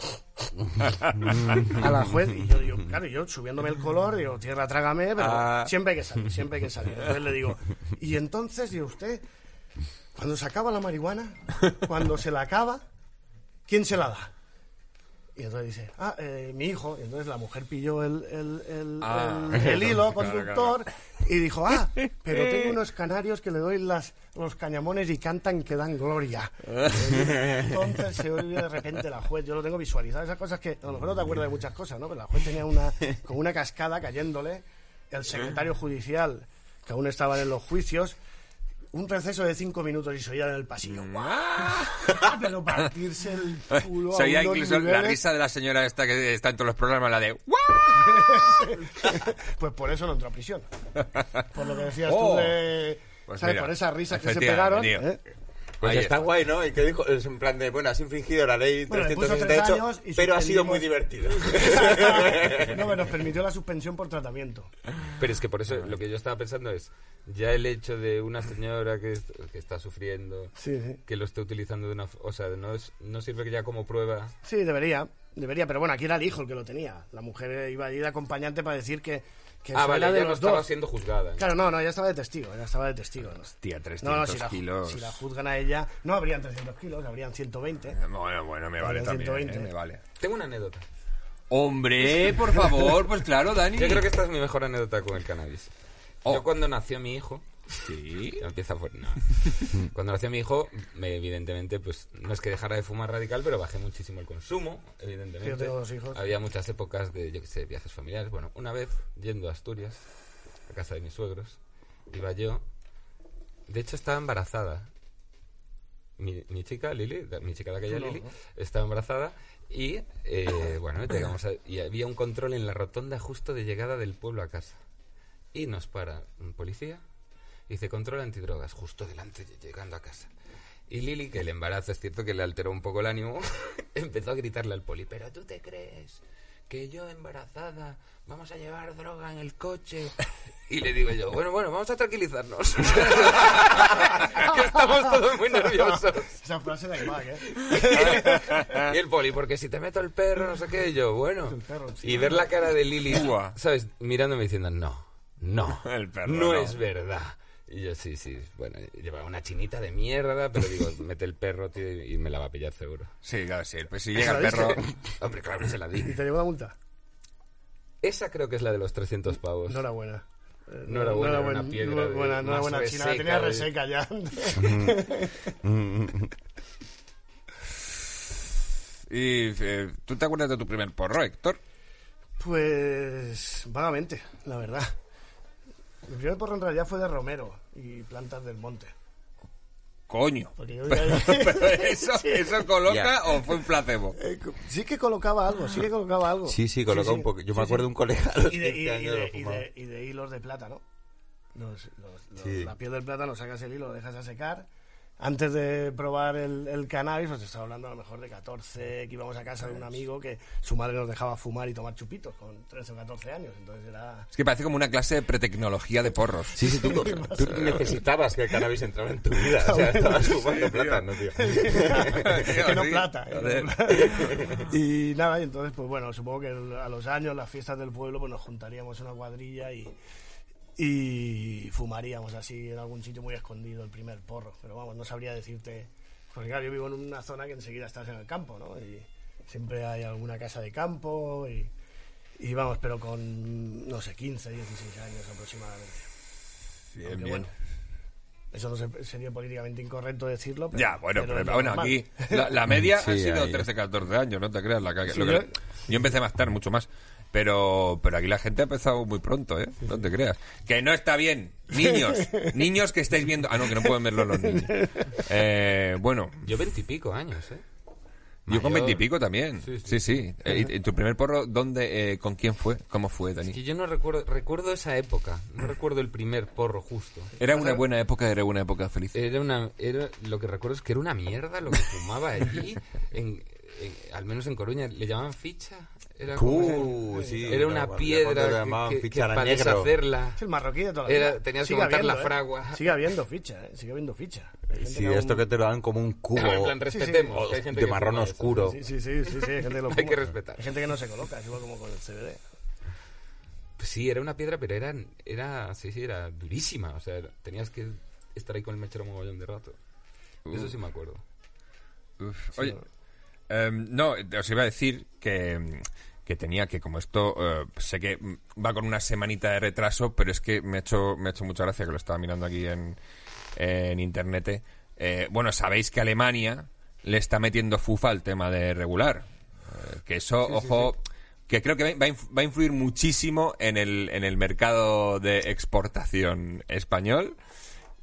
a la juez, y yo digo, claro, yo subiéndome el color, digo, tierra, trágame, pero Ah. siempre hay que salir, siempre hay que salir. Entonces le digo, y entonces, digo, usted, cuando se acaba la marihuana, cuando se la acaba, ¿quién se la da? Y entonces dice, ah, eh, mi hijo. Y entonces la mujer pilló el, el, el, Ah. el- el hilo Claro, conductor y dijo, ah, pero tengo unos canarios que le doy las, los cañamones y cantan que dan gloria. Entonces se oye de repente la juez, yo lo tengo visualizado, esas cosas que a lo mejor no te acuerdas de muchas cosas, ¿no? Pero la juez tenía una, como una cascada cayéndole, el secretario judicial, que aún estaban en los juicios, un receso de cinco minutos y se oía en el pasillo. ¡guau! Pero partirse el culo. Se oía incluso la risa de la señora esta que está en todos los programas, la de "¡Guau!". Pues por eso no entró a prisión. Por lo que decías Oh. tú de. Pues ¿sabes? mira, por esas risas que se pegaron. ¿eh? Pues Ahí está, está. guay, ¿no? ¿Y qué dijo? Es en plan de, bueno, has infringido la ley Bueno, le puso 368, tres años y pero ha sido muy divertido. no, pero nos permitió la suspensión por tratamiento. Pero es que por eso lo que yo estaba pensando es, ya el hecho de una señora que, que está sufriendo, Sí, sí. que lo esté utilizando de una... f- O sea, no, es, no sirve que ya como prueba... Sí, debería. Debería, pero bueno, aquí era el hijo el que lo tenía. La mujer iba allí de acompañante para decir que. Que ah, vale, de ya no estaba dos. siendo juzgada. Claro, no, no, ya estaba de testigo, ya estaba de testigo. ¿no? Hostia, 300 No, no, si la, kilos. si la juzgan a ella, no habrían 300 kilos, habrían 120. Bueno, bueno, me vale Vale, también, 120. eh, me vale. Tengo una anécdota. Hombre, por favor, pues claro, Dani. Yo creo que esta es mi mejor anécdota con el cannabis. Oh. Yo cuando nació mi hijo... Sí. Empieza por... no. Cuando nació mi hijo, me, evidentemente, pues no es que dejara de fumar radical, pero bajé muchísimo el consumo, evidentemente. Yo tengo dos hijos. Había muchas épocas de, yo qué sé, viajes familiares. Bueno, una vez, yendo a Asturias, a casa de mis suegros, iba yo... De hecho, estaba embarazada. Mi, mi chica, Lili, la- mi chica de aquella Lili, estaba embarazada y, eh, bueno, llegamos a- y había un control en la rotonda justo de llegada del pueblo a casa. Y nos para un policía dice control antidrogas justo delante de- llegando a casa. Y Lili, que el embarazo es cierto que le alteró un poco el ánimo, empezó a gritarle al poli, pero tú te crees que yo embarazada vamos a llevar droga en el coche. Y le digo yo, bueno, bueno, vamos a tranquilizarnos. que estamos todos muy nerviosos. Esa frase da igual, ¿eh? Y el poli, porque si te meto el perro, no sé qué, y yo, bueno. Perro, sí. Y ver la cara de Lili. ¿sabes? Mirándome diciendo, no, no, El perro, no, no. es verdad. Y yo, sí, sí, bueno, llevaba una chinita de mierda, pero digo, mete el perro, tío, y me la va a pillar seguro. Sí, claro, sí. Pues si llega el ¿La perro. Hombre, claro que se la di. ¿Y te llevó la multa? Esa creo que es la de los 300 pavos. Enhorabuena. Eh, No era buena, era enhorabuena, una piedra enhorabuena, de- enhorabuena, más China, la reseca tenía de- reseca ya. Y eh, ¿tú te acuerdas de tu primer porro, Héctor? Pues vagamente, la verdad. Mi primer porro en realidad fue de Romero y Plantas del Monte. Coño. Porque yo Pero, pero eso, ¿eso coloca o fue un placebo? Eh, sí que colocaba algo, sí que colocaba algo. Sí, sí, coloca un poco. Yo me acuerdo de un colega a los Y de, 15 y de- y años de- lo y fumaba. de- y de hilos de plátano. Los- los- los- Sí. La piel del plátano, sacas el hilo, lo dejas a secar. Antes de probar el, el cannabis, pues estaba hablando a lo mejor de 14, que íbamos a casa de un amigo que su madre nos dejaba fumar y tomar chupitos con 13 o 14 años. Entonces era... Es que parece como una clase de pretecnología de porros. Sí, sí, tú, tú necesitabas que el cannabis entrara en tu vida. O sea, estabas fumando plátano, tío. que no plata. ¿eh? y nada, y entonces, pues bueno, supongo que a los años, las fiestas del pueblo, pues nos juntaríamos una cuadrilla y, y fumaríamos así en algún sitio muy escondido el primer porro. Pero vamos, no sabría decirte. Porque claro, yo vivo en una zona que enseguida estás en el campo, ¿no? Y siempre hay alguna casa de campo y, y vamos, pero con, no sé, 15, 16 años aproximadamente. Bien, Aunque bien. bueno, eso no se- sería políticamente incorrecto decirlo. Pero, Ya, bueno, pero pero, bueno, normal. aquí la, la media Sí, ha sido ahí. 13, 14 años, no te creas. La, que- Sí, lo que- yo- yo... empecé más tarde, mucho más. Pero, pero aquí la gente ha empezado muy pronto, ¿eh? No te creas. Que no está bien. Niños, niños que estáis viendo... Ah, no, que no pueden verlo los niños. Eh, bueno, Yo veintipico años, ¿eh? yo con veintipico también. Sí, Sí, sí. sí. Eh, ¿y- y ¿Tu primer porro dónde, eh, con quién fue? ¿Cómo fue, Dani? Es que yo no recuerdo, recuerdo esa época, no recuerdo el primer porro justo. Era una buena época, era una época feliz. Era una, era, lo que recuerdo es que era una mierda lo que fumaba allí, en, en- al menos en Coruña, le llamaban ficha. Era, como- Uh, sí, era una cuando piedra que, que- ficha que para negro. deshacerla. Es el marroquí de toda la Era- tenías que Sigue montar la habiendo, ¿eh? fragua. Sigue habiendo ficha, ¿eh? Sigue habiendo ficha. Sí, esto que te lo dan como un cubo en plan, Sí, sí. respetemos. que hay gente de que marrón oscuro. Sí, sí, sí, sí, sí, hay gente que lo Hay que respetar. Hay gente que no se coloca, es igual como con el CBD. Pues sí, era una piedra, pero era, era, sí, sí, era durísima. O sea, tenías que estar ahí con el mechero mogollón de rato. Eso sí me acuerdo. Uf. Oye, em, no, os iba a decir que, que tenía que, como esto, eh, sé que va con una semanita de retraso, pero es que me ha hecho, me ha hecho mucha gracia que lo estaba mirando aquí en, en internet. Eh, bueno, sabéis que Alemania le está metiendo fufa al tema de regular. Eh, que eso, ojo, que creo que va, a influir muchísimo en el, en el mercado de exportación español.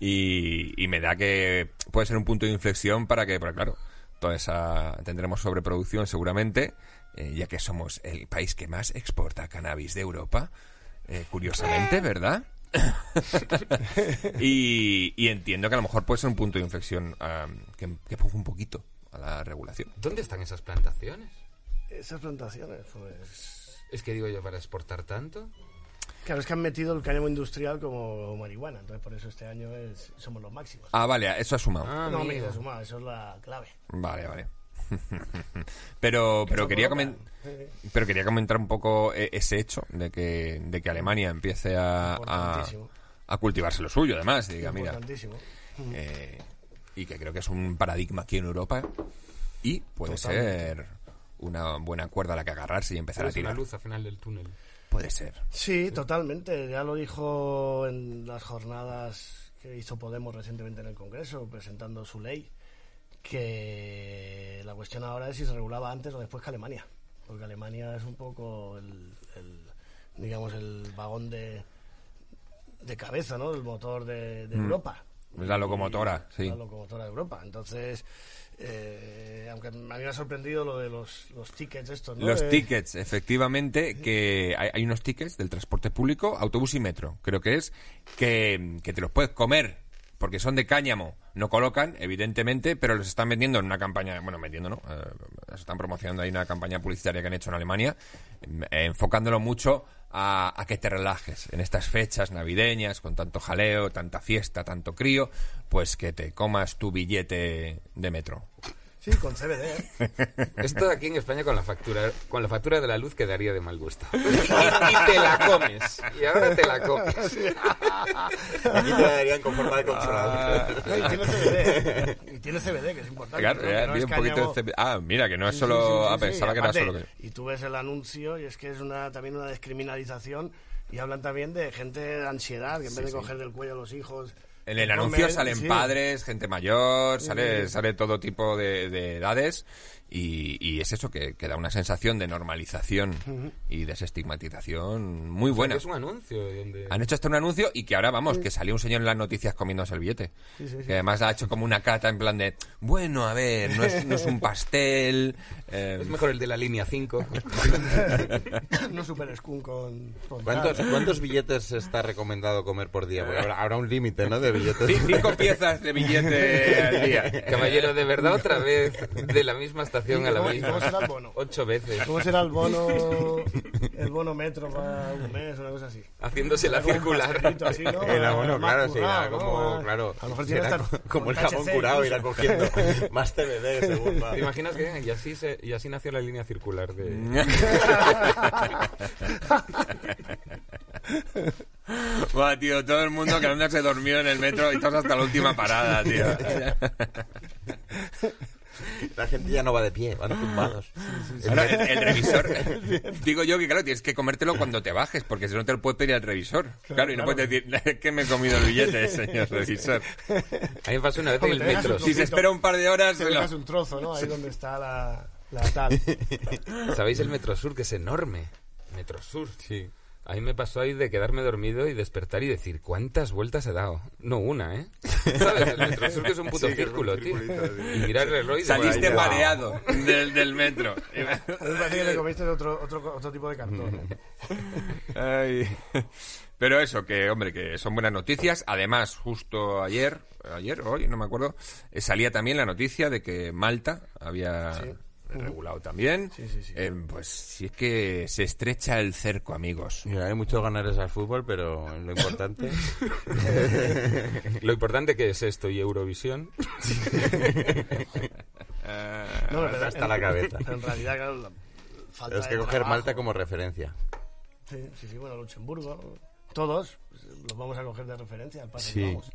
Y, y me da que puede ser un punto de inflexión para que, porque claro, toda esa tendremos sobreproducción seguramente, eh, ya que somos el país que más exporta cannabis de Europa, eh, curiosamente, ¿verdad? y, y entiendo que a lo mejor puede ser un punto de inflexión que, que empuje un poquito a la regulación. ¿Dónde están esas plantaciones? Esas plantaciones, pues... Es que digo yo, para exportar tanto. Claro, es que han metido el cáñamo industrial como marihuana, entonces por eso este año es, somos los máximos. Ah, vale, eso ha sumado. Ah, no, amigo. me he sumado, eso es la clave. Vale, vale. pero pero quería coloca. comen- pero quería comentar un poco eh, ese hecho de que de que Alemania empiece a, a, cultivarse lo suyo además diga mira Importantísimo. eh, y que creo que es un paradigma aquí en Europa y puede Totalmente. ser una buena cuerda a la que agarrarse y empezar a Es una tirar luz al final del túnel. Puede ser Sí, totalmente. Ya lo dijo en las jornadas que hizo Podemos recientemente en el Congreso, presentando su ley, que la cuestión ahora es si se regulaba antes o después que Alemania. Porque Alemania es un poco el, el, digamos, el vagón de, de cabeza, ¿no? El motor de, de Europa. Es la locomotora, sí. La locomotora de Europa. Entonces, eh, aunque a mí me ha sorprendido lo de los, los tickets estos, ¿no? Los De- tickets, efectivamente, que hay, hay unos tickets del transporte público, autobús y metro, creo que es, que, que te los puedes comer porque son de cáñamo. No colocan, evidentemente, pero los están vendiendo en una campaña, bueno, vendiendo, ¿no? Eh, están promocionando ahí una campaña publicitaria que han hecho en Alemania, eh, enfocándolo mucho a, que te relajes en estas fechas navideñas, con tanto jaleo, tanta fiesta, tanto crío, pues que te comas tu billete de metro. Sí, con CBD, ¿eh? Esto aquí en España con la factura con la factura de la luz quedaría de mal gusto. Y, y te la comes. Y ahora te la comes. Aquí te la darían con forma de consolador. No, y tiene CBD. Y tiene CBD, que es importante. Claro, ¿no? Que no es un poquito de Ah, mira, que no es solo... sí, sí, ah, sí, pensaba que era aparte, solo... que- Y tú ves el anuncio y es que es una también una descriminalización y hablan también de gente de ansiedad, que en vez de coger del cuello a los hijos... En el anuncio salen sí. padres, gente mayor, sale, sale todo tipo de, de edades y, y es eso que, que da una sensación de normalización y desestigmatización muy buena. Es un anuncio donde... Han hecho hasta un anuncio y que ahora, vamos, que salió un señor en las noticias comiéndose el billete. Sí, sí, sí. Que además ha hecho como una cata en plan de, bueno, a ver, no es, no es un pastel. eh, Es mejor el de la línea 5. no super skunk con... con ¿Cuántos, tal. ¿Cuántos billetes está recomendado comer por día? Porque habrá, habrá un límite, ¿no? De billetes. ci- cinco piezas de billete al día. Caballero, de verdad, otra vez, de la misma estación a la ¿Cómo- misma. cómo será el bono? Ocho veces. ¿Cómo será el bono el bono metro para un mes una cosa así? Haciéndose la circular. así, ¿no? El abono, claro, era ¿no? como, claro, A lo mejor tiene será co- como el jabón THC curado, irá cogiendo más CBD, según va. ¿Te imaginas que? Y así, se, y así nació la línea circular de... Buah, tío, todo el mundo quedándose dormido en el metro y todos hasta la última parada, tío. La gente ya no va de pie, van tumbados. El, el revisor. Digo yo que, claro, tienes que comértelo cuando te bajes, porque si no te lo puede pedir el revisor. Claro, y no puedes decir, "Es que me he comido el billete, señor revisor. A mí me pasó una vez en el metro. Si se espera un par de horas, Te se lo- dejas un trozo, ¿no? Ahí donde está la, la tal. ¿Sabéis el Metro Sur, que es enorme? Metro Sur. Sí. A mí me pasó ahí de quedarme dormido y despertar y decir, ¿cuántas vueltas he dado? No una, ¿eh? ¿Sabes? El Metro Sur que es un puto Sí, círculo, tío. Y mirar el reloj y saliste mareado del, del metro. Que le comiste otro, otro, otro tipo de cartón. ¿eh? Ay. Pero eso, que hombre, que son buenas noticias. Además, justo ayer, ayer, hoy, no me acuerdo, eh, salía también la noticia de que Malta había Sí. Regulado también. Sí, sí, sí. Eh, pues sí es que se estrecha el cerco, amigos. Mira, hay muchos ganadores al fútbol, pero lo importante... Lo importante que es esto y Eurovisión. No, Malta pero está en- la cabeza. pero en realidad, claro, la falta Tienes que coger trabajo. Malta como referencia. Sí, sí, sí, bueno, Luxemburgo. También pues, los vamos a coger de referencia al paso Sí. que vamos.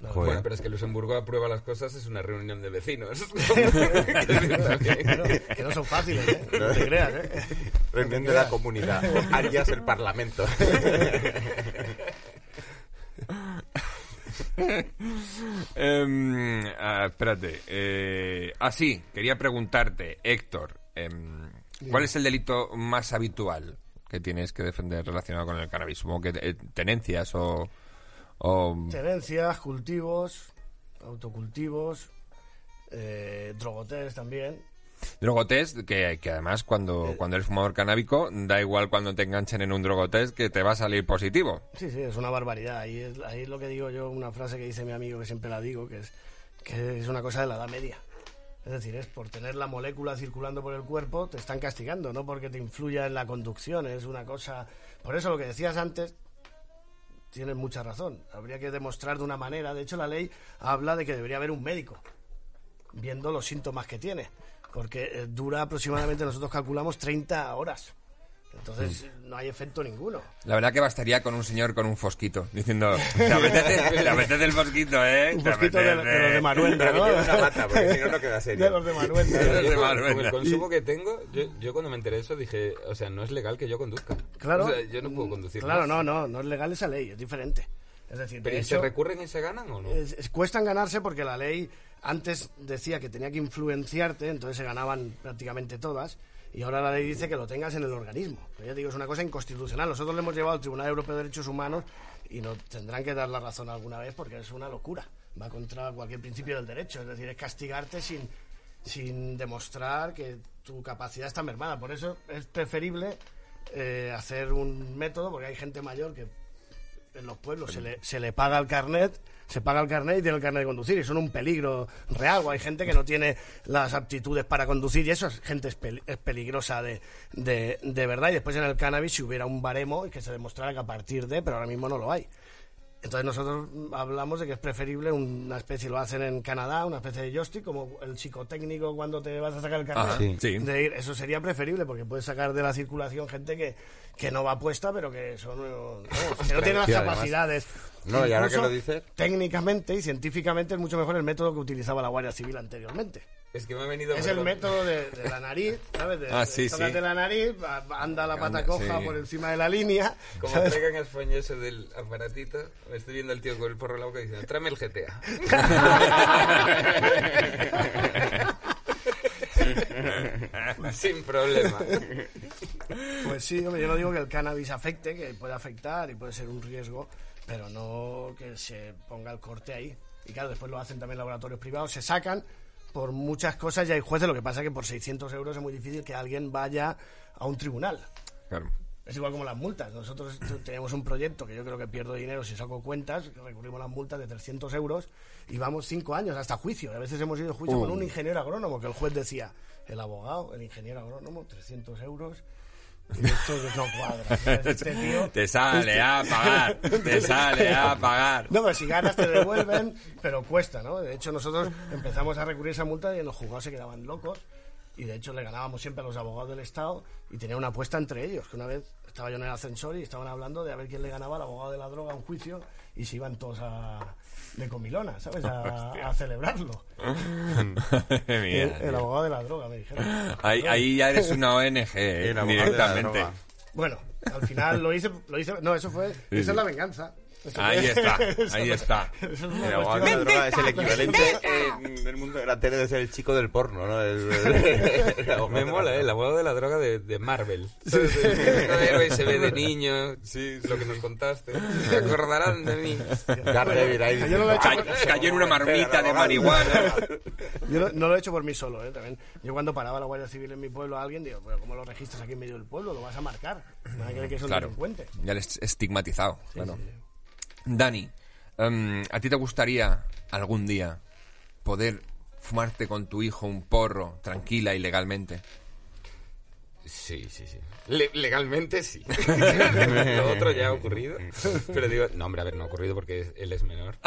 Joder. Bueno, pero es que Luxemburgo aprueba las cosas, es una reunión de vecinos. que no- que no son fáciles, ¿eh? No te creas, ¿eh? Reunión de la comunidad. Arias el parlamento. Em, ah, espérate. Eh, ah, sí, quería preguntarte, Héctor, em, ¿cuál es el delito más habitual que tienes que defender relacionado con el cannabis? Supongo que eh, tenencias o... o- Tenencias, cultivos, autocultivos, eh, también. Drogotest, que, que además cuando, cuando eres fumador canábico, da igual cuando te enganchen en un drogotest que te va a salir positivo. Sí, sí, es una barbaridad. Ahí es, ahí es lo que digo yo, una frase que dice mi amigo, que siempre la digo, que es, que es una cosa de la edad media. Es decir, es por tener la molécula circulando por el cuerpo, te están castigando, no porque te influya en la conducción. Es una cosa. Por eso lo que decías antes, tienes mucha razón. Habría que demostrar de una manera. De hecho, la ley habla de que debería haber un médico viendo los síntomas que tiene. Porque eh, dura aproximadamente, nosotros calculamos 30 horas. Entonces, no hay efecto ninguno. La verdad que bastaría con un señor con un fosquito, diciendo, ¿te apetece, te apetece el fosquito, eh? Un ¿Te fosquito de, de apetece?". los de Manuenda, ¿no? Una mata, porque si no, no queda serio. De los de Manuenda. De los Yo de con, Manuel, con el consumo que tengo, yo, yo cuando me enteré de eso dije, o sea, no es legal que yo conduzca. Claro. O sea, yo no puedo conducir. Claro, más. no, no, no es legal esa ley, es diferente. Es decir, Pero de ¿y se recurren y se ganan o no? es- es- cuestan ganarse porque la ley antes decía que tenía que influenciarte, entonces se ganaban prácticamente todas, y ahora la ley dice que lo tengas en el organismo. Pero ya digo, es una cosa inconstitucional. Nosotros le hemos llevado al Tribunal Europeo de Derechos Humanos y nos tendrán que dar la razón alguna vez porque es una locura. Va contra cualquier principio del derecho. Es decir, es castigarte sin, sin demostrar que tu capacidad está mermada. Por eso es preferible eh, hacer un método, porque hay gente mayor que en los pueblos se le, se le paga el carnet, se paga el carnet y tiene el carnet de conducir, y son un peligro real. O hay gente que no tiene las aptitudes para conducir, y eso es gente es, pel- es peligrosa de, de, de verdad. Y después en el cannabis, si hubiera un baremo y que se demostrara que a partir de, pero ahora mismo no lo hay. Entonces nosotros hablamos de que es preferible una especie, lo hacen en Canadá, una especie de joystick, como el psicotécnico cuando te vas a sacar el carnet. Sí. De ir, eso sería preferible porque puedes sacar de la circulación gente que, que no va puesta, pero que son que no tienen las capacidades. No, y ahora que lo dices- Técnicamente y científicamente es mucho mejor el método que utilizaba la Guardia Civil anteriormente. Es que me ha venido... Es el método de, de la nariz, ¿sabes? De, Ah, sí, sí. la nariz, anda la pata coja sí. por encima de la línea. Como ¿sabes? traigan el del aparatito, me estoy viendo al tío con el porro en la boca diciendo, tráeme el GTA. Sin problema. Pues sí, hombre, yo no digo que el cannabis afecte, que puede afectar y puede ser un riesgo, pero no que se ponga el corte ahí. Y claro, después lo hacen también laboratorios privados, se sacan por muchas cosas y hay jueces, lo que pasa es que por 600 euros es muy difícil que alguien vaya a un tribunal. Claro. Es igual como las multas. Nosotros tenemos un proyecto que yo creo que pierdo dinero si saco cuentas, que recurrimos a las multas de 300 euros y vamos cinco años hasta juicio. A veces hemos ido a juicio con un ingeniero agrónomo, que el juez decía, el abogado, el ingeniero agrónomo, 300 euros. Y esto no cuadra. Este tío... Te sale a pagar, te sale a pagar. No, pero si ganas te devuelven, pero cuesta, ¿no? De hecho, nosotros empezamos a recurrir esa multa y los juzgados se quedaban locos. Y de hecho le ganábamos siempre a los abogados del Estado y tenía una apuesta entre ellos, que una vez estaba yo en el ascensor y estaban hablando de a ver quién le ganaba al abogado de la droga a un juicio y se iban todos a, de comilona, ¿sabes? A, a celebrarlo. El, el abogado de la droga, me dijeron. Ahí, ahí ya eres una ONG, eh, directamente. Bueno, al final lo hice, lo hice, no, eso fue, esa es la venganza. Ahí está, ahí está. cuestión- de la droga es el equivalente en el mundo de la tele de ser el chico del porno, ¿no? El- el- el abogado Me de la mola, ¿eh? El droga. abogado de la droga de, de Marvel. El héroe se ve de niño, sí, lo que nos contaste. Se acordarán de mí. Ahí. Yo no lo he hecho Ca- cayó en una marmita de marihuana. Yo no, no lo he hecho por mí solo, ¿eh? También, yo cuando paraba la Guardia Civil en mi pueblo a alguien, digo, pero ¿cómo lo registras aquí en medio del pueblo? Lo vas a marcar. Nadie cree que es un Claro, delincuente. ya eres estigmatizado. claro. Dani, em, ¿a ti te gustaría algún día poder fumarte con tu hijo un porro tranquila y legalmente? Sí, sí, sí. Le- legalmente sí. Lo otro ya ha ocurrido. Pero digo, no, hombre, a ver, no ha ocurrido porque él es menor.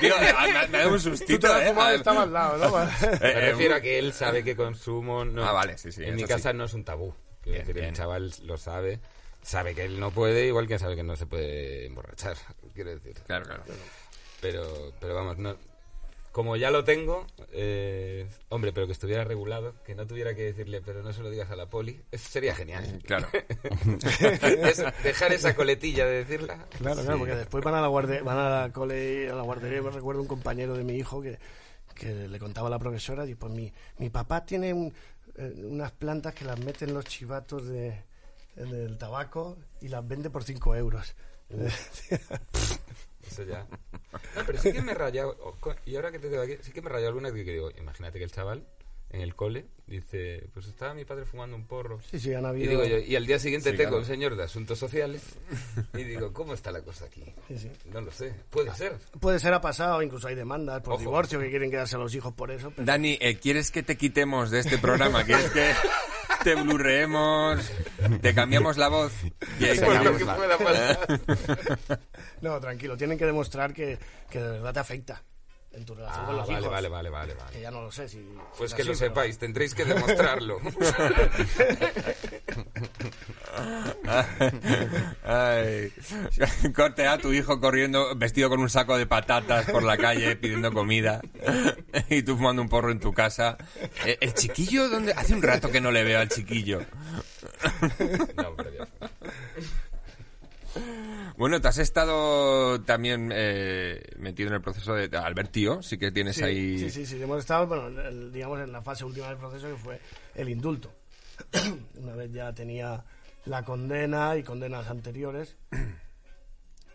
Tío, me, me da un Tú sustito, te lo has ¿eh? estaba al lado, ¿no? Eh, Me eh, refiero a que él sabe que consumo no. Ah, vale, sí, sí, En mi casa sí. no es un tabú. Bien, decir, bien. el chaval lo sabe. Sabe que él no puede, igual que sabe que no se puede emborrachar. Quiero decir. Claro, claro. Pero, pero vamos, no. Como ya lo tengo, eh, hombre, pero que estuviera regulado, que no tuviera que decirle, pero no se lo digas a la poli, eso sería genial. Claro. Es- dejar esa coletilla de decirla. Claro, claro, porque después van a la guarde, van a la cole, a la guardería. Me recuerdo un compañero de mi hijo que, que le contaba a la profesora, y pues mi, mi papá tiene un- eh, unas plantas que las mete en los chivatos de, del tabaco y las vende por 5 euros. Eso ya. No, pero sí que me he rayado. Y ahora que te tengo aquí, sí que me he rayado alguna vez que digo, imagínate que el chaval en el cole dice, pues estaba mi padre fumando un porro. Sí, sí, han Y habido... digo yo, y al día siguiente Sí, tengo claro. un señor de asuntos sociales y digo, ¿cómo está la cosa aquí? Sí, sí. No lo sé, puede ser. Puede ser ha pasado, incluso hay demandas por Ojo. divorcio que quieren quedarse a los hijos por eso. pero- Dani, eh, ¿quieres que te quitemos de este programa? ¿Quieres que te blurreemos? ¿Te cambiamos la voz? ¿Quieres que Por lo hagamos que la- pueda pasar. No, tranquilo, tienen que demostrar que, que de verdad te afecta en tu relación Ah, con los vale, hijos. vale, vale, vale, Que vale. ya no lo sé si... Pues que lo pero- sepáis, tendréis que demostrarlo. Ay. Corte a tu hijo corriendo vestido con un saco de patatas por la calle pidiendo comida y tú fumando un porro en tu casa. Eh, ¿El chiquillo dónde? Hace un rato que no le veo al chiquillo. No, pero. Bueno, te has estado también eh, metido en el proceso de Albert Tío, sí que tienes Sí, ahí... sí, sí, sí, hemos estado, bueno, el- digamos, en la fase última del proceso que fue el indulto. Una vez ya tenía la condena y condenas anteriores.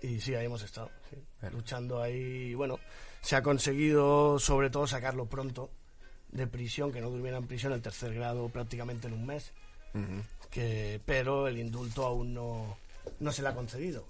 Y sí, ahí hemos estado, sí, luchando ahí. Bueno, se ha conseguido sobre todo sacarlo pronto de prisión, que no durmiera en prisión el tercer grado prácticamente en un mes. que, pero el indulto aún no, no se le ha concedido.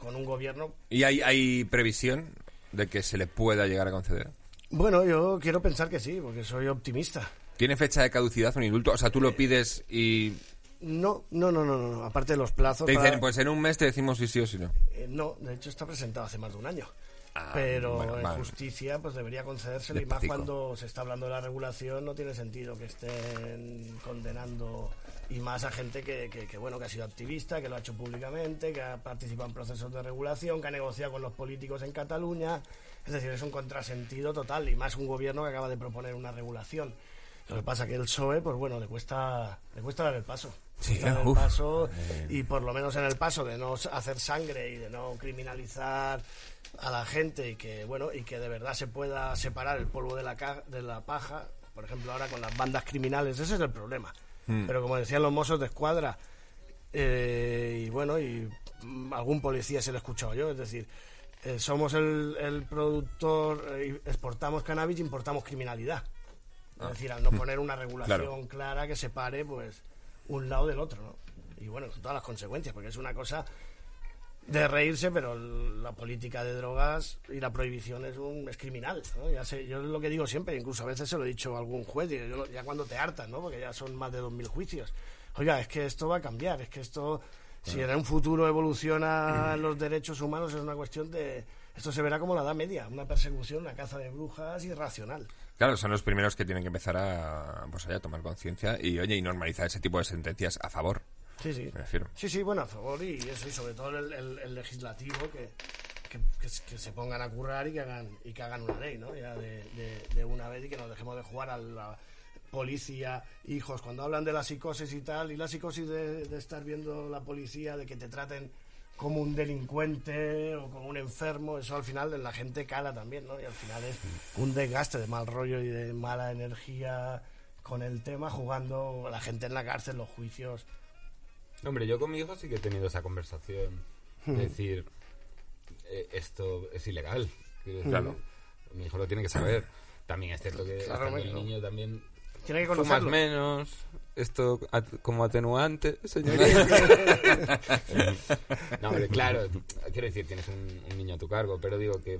Con un gobierno ¿Y hay, hay previsión de que se le pueda llegar a conceder? Bueno, yo quiero pensar que sí, porque soy optimista. ¿Tiene fecha de caducidad un indulto? O sea, tú lo pides y No, no, no, no, no. Aparte de los plazos. Te dicen, para- pues en un mes te decimos si sí o si no. Eh, no, de hecho está presentado hace más de un año. Ah, Pero bueno, en vale. justicia pues debería concedérselo y más cuando se está hablando de la regulación no tiene sentido que estén condenando y más a gente que, que- que, bueno que ha sido activista, que lo ha hecho públicamente, que ha participado en procesos de regulación, que ha negociado con los políticos en Cataluña. Es decir, es un contrasentido total y más un gobierno que acaba de proponer una regulación. Lo que pasa que el PSOE, pues bueno, le cuesta, le cuesta dar el paso. Sí, dar el uf. paso y por lo menos en el paso de no hacer sangre y de no criminalizar a la gente y que bueno y que de verdad se pueda separar el polvo de la ca- de la paja por ejemplo ahora con las bandas criminales ese es el problema pero como decían los mozos de escuadra eh, y bueno y mm, algún policía se lo he escuchado yo es decir eh, somos el, el productor eh, exportamos cannabis y importamos criminalidad es decir al no poner una regulación Claro. clara que separe pues un lado del otro ¿no? y bueno con todas las consecuencias porque es una cosa de reírse, pero la política de drogas y la prohibición es un es criminal, ¿no? Ya sé, yo es lo que digo siempre, incluso a veces se lo he dicho a algún juez, yo ya cuando te hartas, ¿no? Porque ya son más de 2.000 juicios. Oiga, es que esto va a cambiar, es que esto, si en un futuro evoluciona los derechos humanos, es una cuestión de... Esto se verá como la Edad Media, una persecución, una caza de brujas irracional. Claro, son los primeros que tienen que empezar a, pues, allá, a tomar conciencia y, oye, y normalizar ese tipo de sentencias a favor, Sí, sí. Sí, sí, bueno, a favor y eso, y sobre todo el, el- el legislativo que, que, que s- que se pongan a currar y que hagan y que hagan una ley, ¿no? Ya de, de- de una vez y que nos dejemos de jugar a la policía, hijos, cuando hablan de la psicosis y tal, y la psicosis de, de estar viendo la policía, de que te traten como un delincuente o como un enfermo, eso al final en la gente cala también, ¿no? Y al final es un desgaste de mal rollo y de mala energía con el tema, jugando la gente en la cárcel, los juicios. Hombre, yo con mi hijo sí que he tenido esa conversación. Hmm. De decir, eh, esto es ilegal. Decir, Claro. Mi hijo lo tiene que saber. También es cierto que Claro, el niño también Tiene que fumas conocerlo. menos. Esto at- como atenuante, señorita. no, hombre, claro. Quiero decir, tienes un, un niño a tu cargo, pero digo que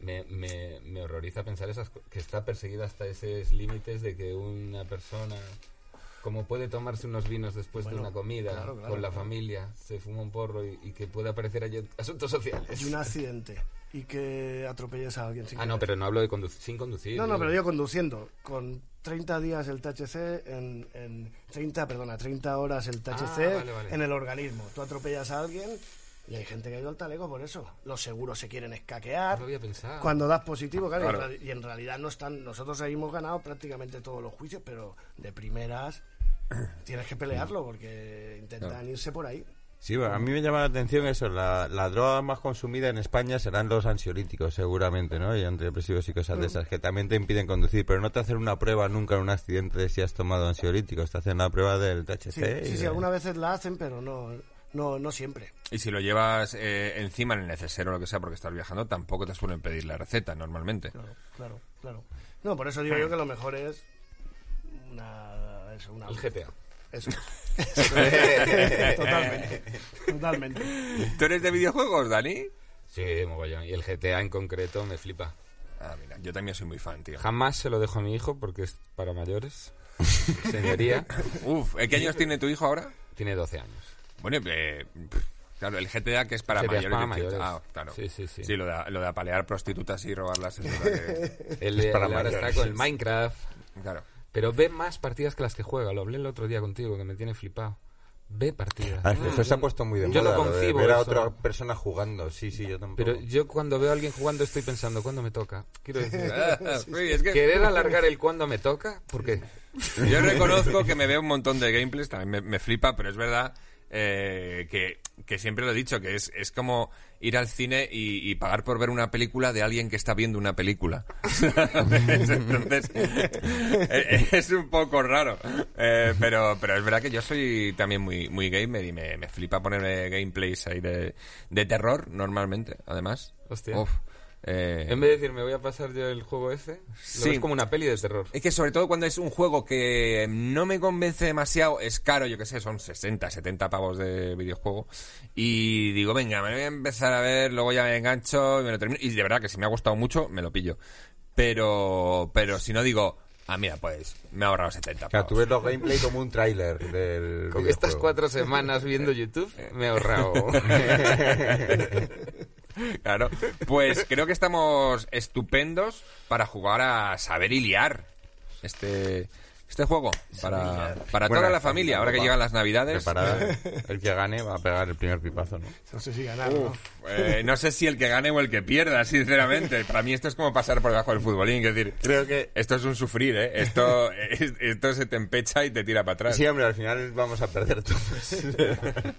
me, me, me horroriza pensar esas que está perseguida hasta esos límites de que una persona como puede tomarse unos vinos después Bueno, de una comida claro, claro, con la claro. familia, se fuma un porro y, y que pueda aparecer allí asuntos sociales. y un accidente y que atropelles a alguien sin Ah, no, pero no hablo de conducir, sin conducir. No, no, pero yo conduciendo con 30 días el THC en, en 30, perdona, 30 horas el THC Ah, vale, vale. en el organismo. Tú atropellas a alguien y hay gente que ha ido al talego por eso. Los seguros se quieren No escaquear. lo había pensado. Cuando das positivo, claro, Claro. y en realidad no están. Nosotros ahí hemos ganado prácticamente todos los juicios, pero de primeras tienes que pelearlo porque intentan Claro. irse por ahí. Sí, bueno, a mí me llama la atención eso. La, la droga más consumida en España serán los ansiolíticos, seguramente, ¿no? Y antidepresivos y cosas de esas, que también te impiden conducir. Pero no te hacen una prueba nunca en un accidente de si has tomado ansiolíticos. Te hacen la prueba del THC. Sí, y sí, sí, de- algunas veces la hacen, pero no, no, no siempre. Y si lo llevas eh, encima en el neceser o lo que sea porque estás viajando, tampoco te suelen pedir la receta normalmente. Claro, claro, claro. No, por eso digo yo que lo mejor es una... Eso, una El GTA. Eso es. totalmente. Totalmente. ¿Tú eres de videojuegos, Dani? Sí, mogollón. Y el GTA en concreto me flipa. Ah, mira, yo también soy muy fan, tío. Jamás se lo dejo a mi hijo porque es para mayores. Señoría, Uf, ¿eh, ¿qué años tiene tu hijo ahora? tiene 12 años. Bueno, eh, claro, el GTA que es para GTA es mayores. para de 18. mayores. Ah, claro. Sí, sí, sí. lo de, lo de apalear prostitutas y robarlas. es Él, él para ahora mayores. está con el Minecraft. claro. Pero ve más partidas que las que juega. Lo hablé el otro día contigo, que me tiene flipado. Ve partidas. Ah, es que eso se ha puesto muy de Yo no moda, lo de concibo ver a eso. otra persona jugando. Sí, sí, yo tampoco. Pero yo cuando veo a alguien jugando estoy pensando, ¿cuándo me toca? Quiero decir, Ah, sí, es que querer alargar el cuándo me toca, ¿por qué? yo reconozco que me veo un montón de gameplays, también me, me flipa, pero es verdad eh, que, que siempre lo he dicho, que es, es como ir al cine y, y pagar por ver una película de alguien que está viendo una película. Entonces, eh, es un poco raro. Eh, pero, pero es verdad que yo soy también muy, muy gamer y me, me flipa ponerme gameplays ahí de, de terror normalmente, además. Hostia. Uf, eh, En vez de decir, me voy a pasar yo el juego ese, lo Sí. ves como una peli de terror. Es que sobre todo cuando es un juego que no me convence demasiado, es caro, yo que sé, son 60, 70 pavos de videojuego. Y digo, venga, me voy a empezar a ver, luego ya me engancho y me lo termino. Y de verdad que si me ha gustado mucho, me lo pillo. Pero, pero si no digo, Ah, mira, pues me he ahorrado 70 O sea, tú ves los gameplay como un tráiler del Con estas cuatro semanas viendo YouTube me he ahorrado. Claro. Pues creo que estamos estupendos para jugar a saber y liar este, este juego. Para, para toda la familia, ahora que llegan las navidades. Preparada. El que gane va a pegar el primer pipazo, ¿no? No sé si ganar, ¿no? Eh, no sé si el que gane o el que pierda, sinceramente. Para mí esto es como pasar por debajo del futbolín. Es decir, Creo que... esto es un sufrir, ¿eh? Esto, es- esto se te empecha y te tira para atrás. Sí, hombre, al final vamos a perder todos.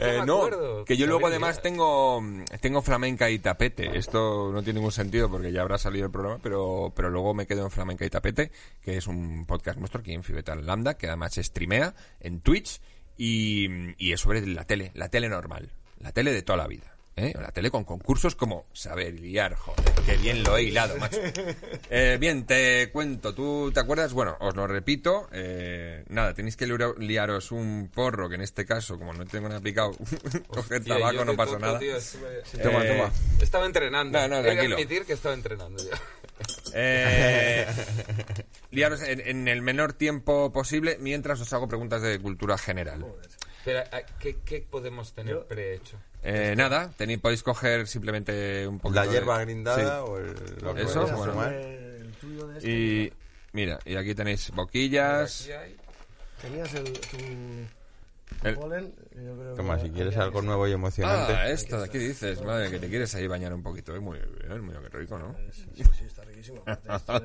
Eh, no, que yo luego además tengo, tengo flamenca y tapete. Esto no tiene ningún sentido porque ya habrá salido el programa, pero, pero luego me quedo en flamenca y tapete, que es un podcast nuestro aquí en Fibetal Lambda, que además se streamea en Twitch y, y es sobre la tele, la tele normal, la tele de toda la vida. ¿eh? La tele con concursos como saber liar, joder, qué bien lo he hilado, macho. Eh, bien, te cuento, ¿tú te acuerdas? Bueno, os lo repito, eh, nada, tenéis que liar- liaros un porro, que en este caso, como no tengo nada picado, coger tabaco, no pasa nada. tío, estuve- Toma, Eh, toma. Estaba entrenando. No, no, He de tranquilo. admitir que estaba entrenando ya. Eh, liaros en, en el menor tiempo posible mientras os hago preguntas de cultura general. Pero, ¿a- ¿qué, qué podemos tener Yo- prehecho? Eh, nada, tenéis, podéis coger simplemente un poquito La hierba de- grindada o el, lo que Eso, bueno. El tuyo de Sí. este. Y mira, y aquí tenéis boquillas. Aquí hay- Tenías el, tu, El- Toma, si quieres algo que- nuevo y emocionante. Ah, esto de aquí dices, madre, que te quieres ahí bañar un poquito, ¿eh? Muy bien, muy rico, ¿no? Sí, sí, sí, está riquísimo. Esto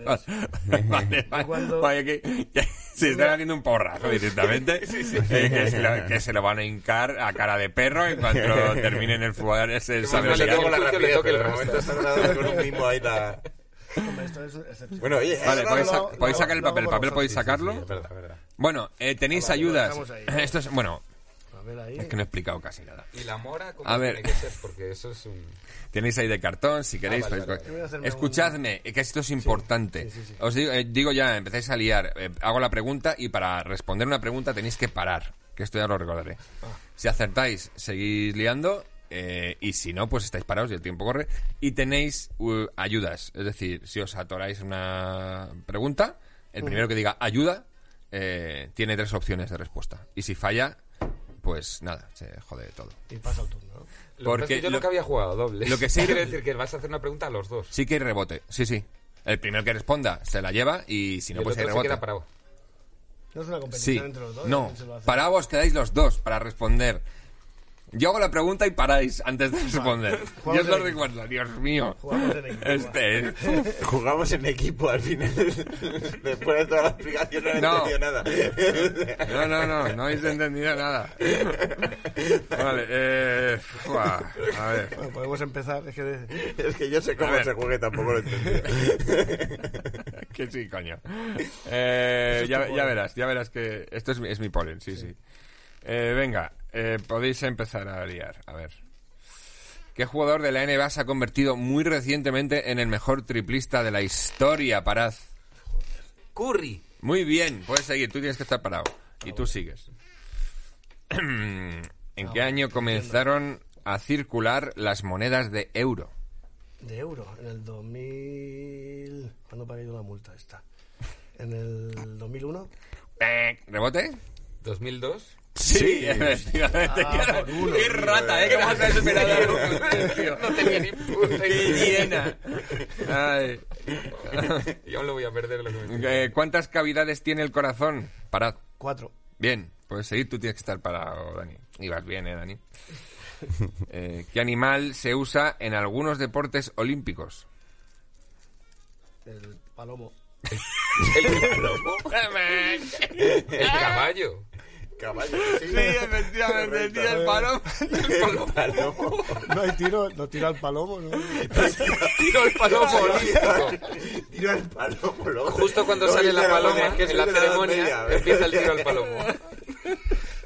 es- vale, vale. cuando- Vaya que, que se están haciendo un porrazo directamente. Eh, que, se lo, que se lo van a hincar a cara de perro en cuanto terminen el fútbol. Ese rapidez, pero de momento grabado con un mimo ahí la... Hombre, esto es excepcional. Bueno, oye, Vale, podéis, sacar el papel. ¿El papel podéis sacarlo? Sí, es verdad, es verdad. Bueno, eh, tenéis ayudas. Esto es, bueno, ver ahí. es que no he explicado casi nada. ¿Y la mora cómo A ver. tiene que ser? Porque eso es un... Tenéis ahí de cartón, si queréis. vale, podéis vale, co- Yo voy a hacerme Escuchadme, que esto es importante. sí, sí, sí. Os digo, eh, digo ya, empezáis a liar. eh, hago la pregunta y para responder una pregunta tenéis que parar. Que esto ya lo recordaré. Ah. Si acertáis, seguís liando. eh, y si no, pues estáis parados y el tiempo corre. Y tenéis uh, ayudas. Es decir, si os atoráis una pregunta, el Mm. primero que diga ayuda eh, tiene tres opciones de respuesta. Y si falla, pues nada, se jode todo. Y pasa el turno. ¿no? Lo que Porque que yo lo- nunca había jugado doble. lo que sí- quiere decir que vas a hacer una pregunta a los dos. Sí que hay rebote, sí, sí. El primero que responda se la lleva y si y no, el pues hay otro se rebote. queda parado. No es una Sí, competición entre los dos. no. ¿quién se lo hace? Para vos quedáis los dos para responder. Yo hago la pregunta y paráis antes de responder. Yo Jugamos os lo en equipo. recuerdo, Dios mío. Jugamos en equipo. Este, Jugamos en equipo al final. Después de toda la explicación no he No. entendido nada. no, no, no, no habéis entendido nada. Vale, eh, a ver. Bueno, podemos empezar. Es que de- Es que yo sé cómo se juega y tampoco lo he entendido. que sí, coño. Eh, ya, verás, ya verás que esto es, mi- es mi polen, sí, sí. Eh, venga, eh, podéis empezar a liar. A ver. ¿Qué jugador de la NBA se ha convertido muy recientemente en el mejor triplista de la historia? Parad. Curry. Muy bien, puedes seguir, tú tienes que estar parado. Y tú sigues. ¿En qué año comenzaron a circular las monedas de euro? de euro. En el 2000. ¿Cuándo pagué yo la multa esta? En el 2001. ¿Rebote? ¿2002? Sí, efectivamente. Ah, Qué rata, ¿eh? ¿Cómo has esperado algo? Tío. No tenía ni puta ¡Qué idea. llena! Ay. Y aún lo voy a perder lo que me Eh, ¿Cuántas cavidades tiene el corazón? Parad. Cuatro. Bien, puedes seguir, tú tienes que estar parado, Dani. Y vas bien, ¿eh, Dani? Eh, ¿Qué animal se usa en algunos deportes olímpicos? El palomo. El caballo. Caballo, sí. efectivamente, tío, el palomo. Palomo. No hay tiro, no tira al palomo, ¿no? Tiro el palomo. Tiro al palomo, loco. Justo cuando No, sale la paloma, es en la ceremonia, Media. empieza el tiro al palomo.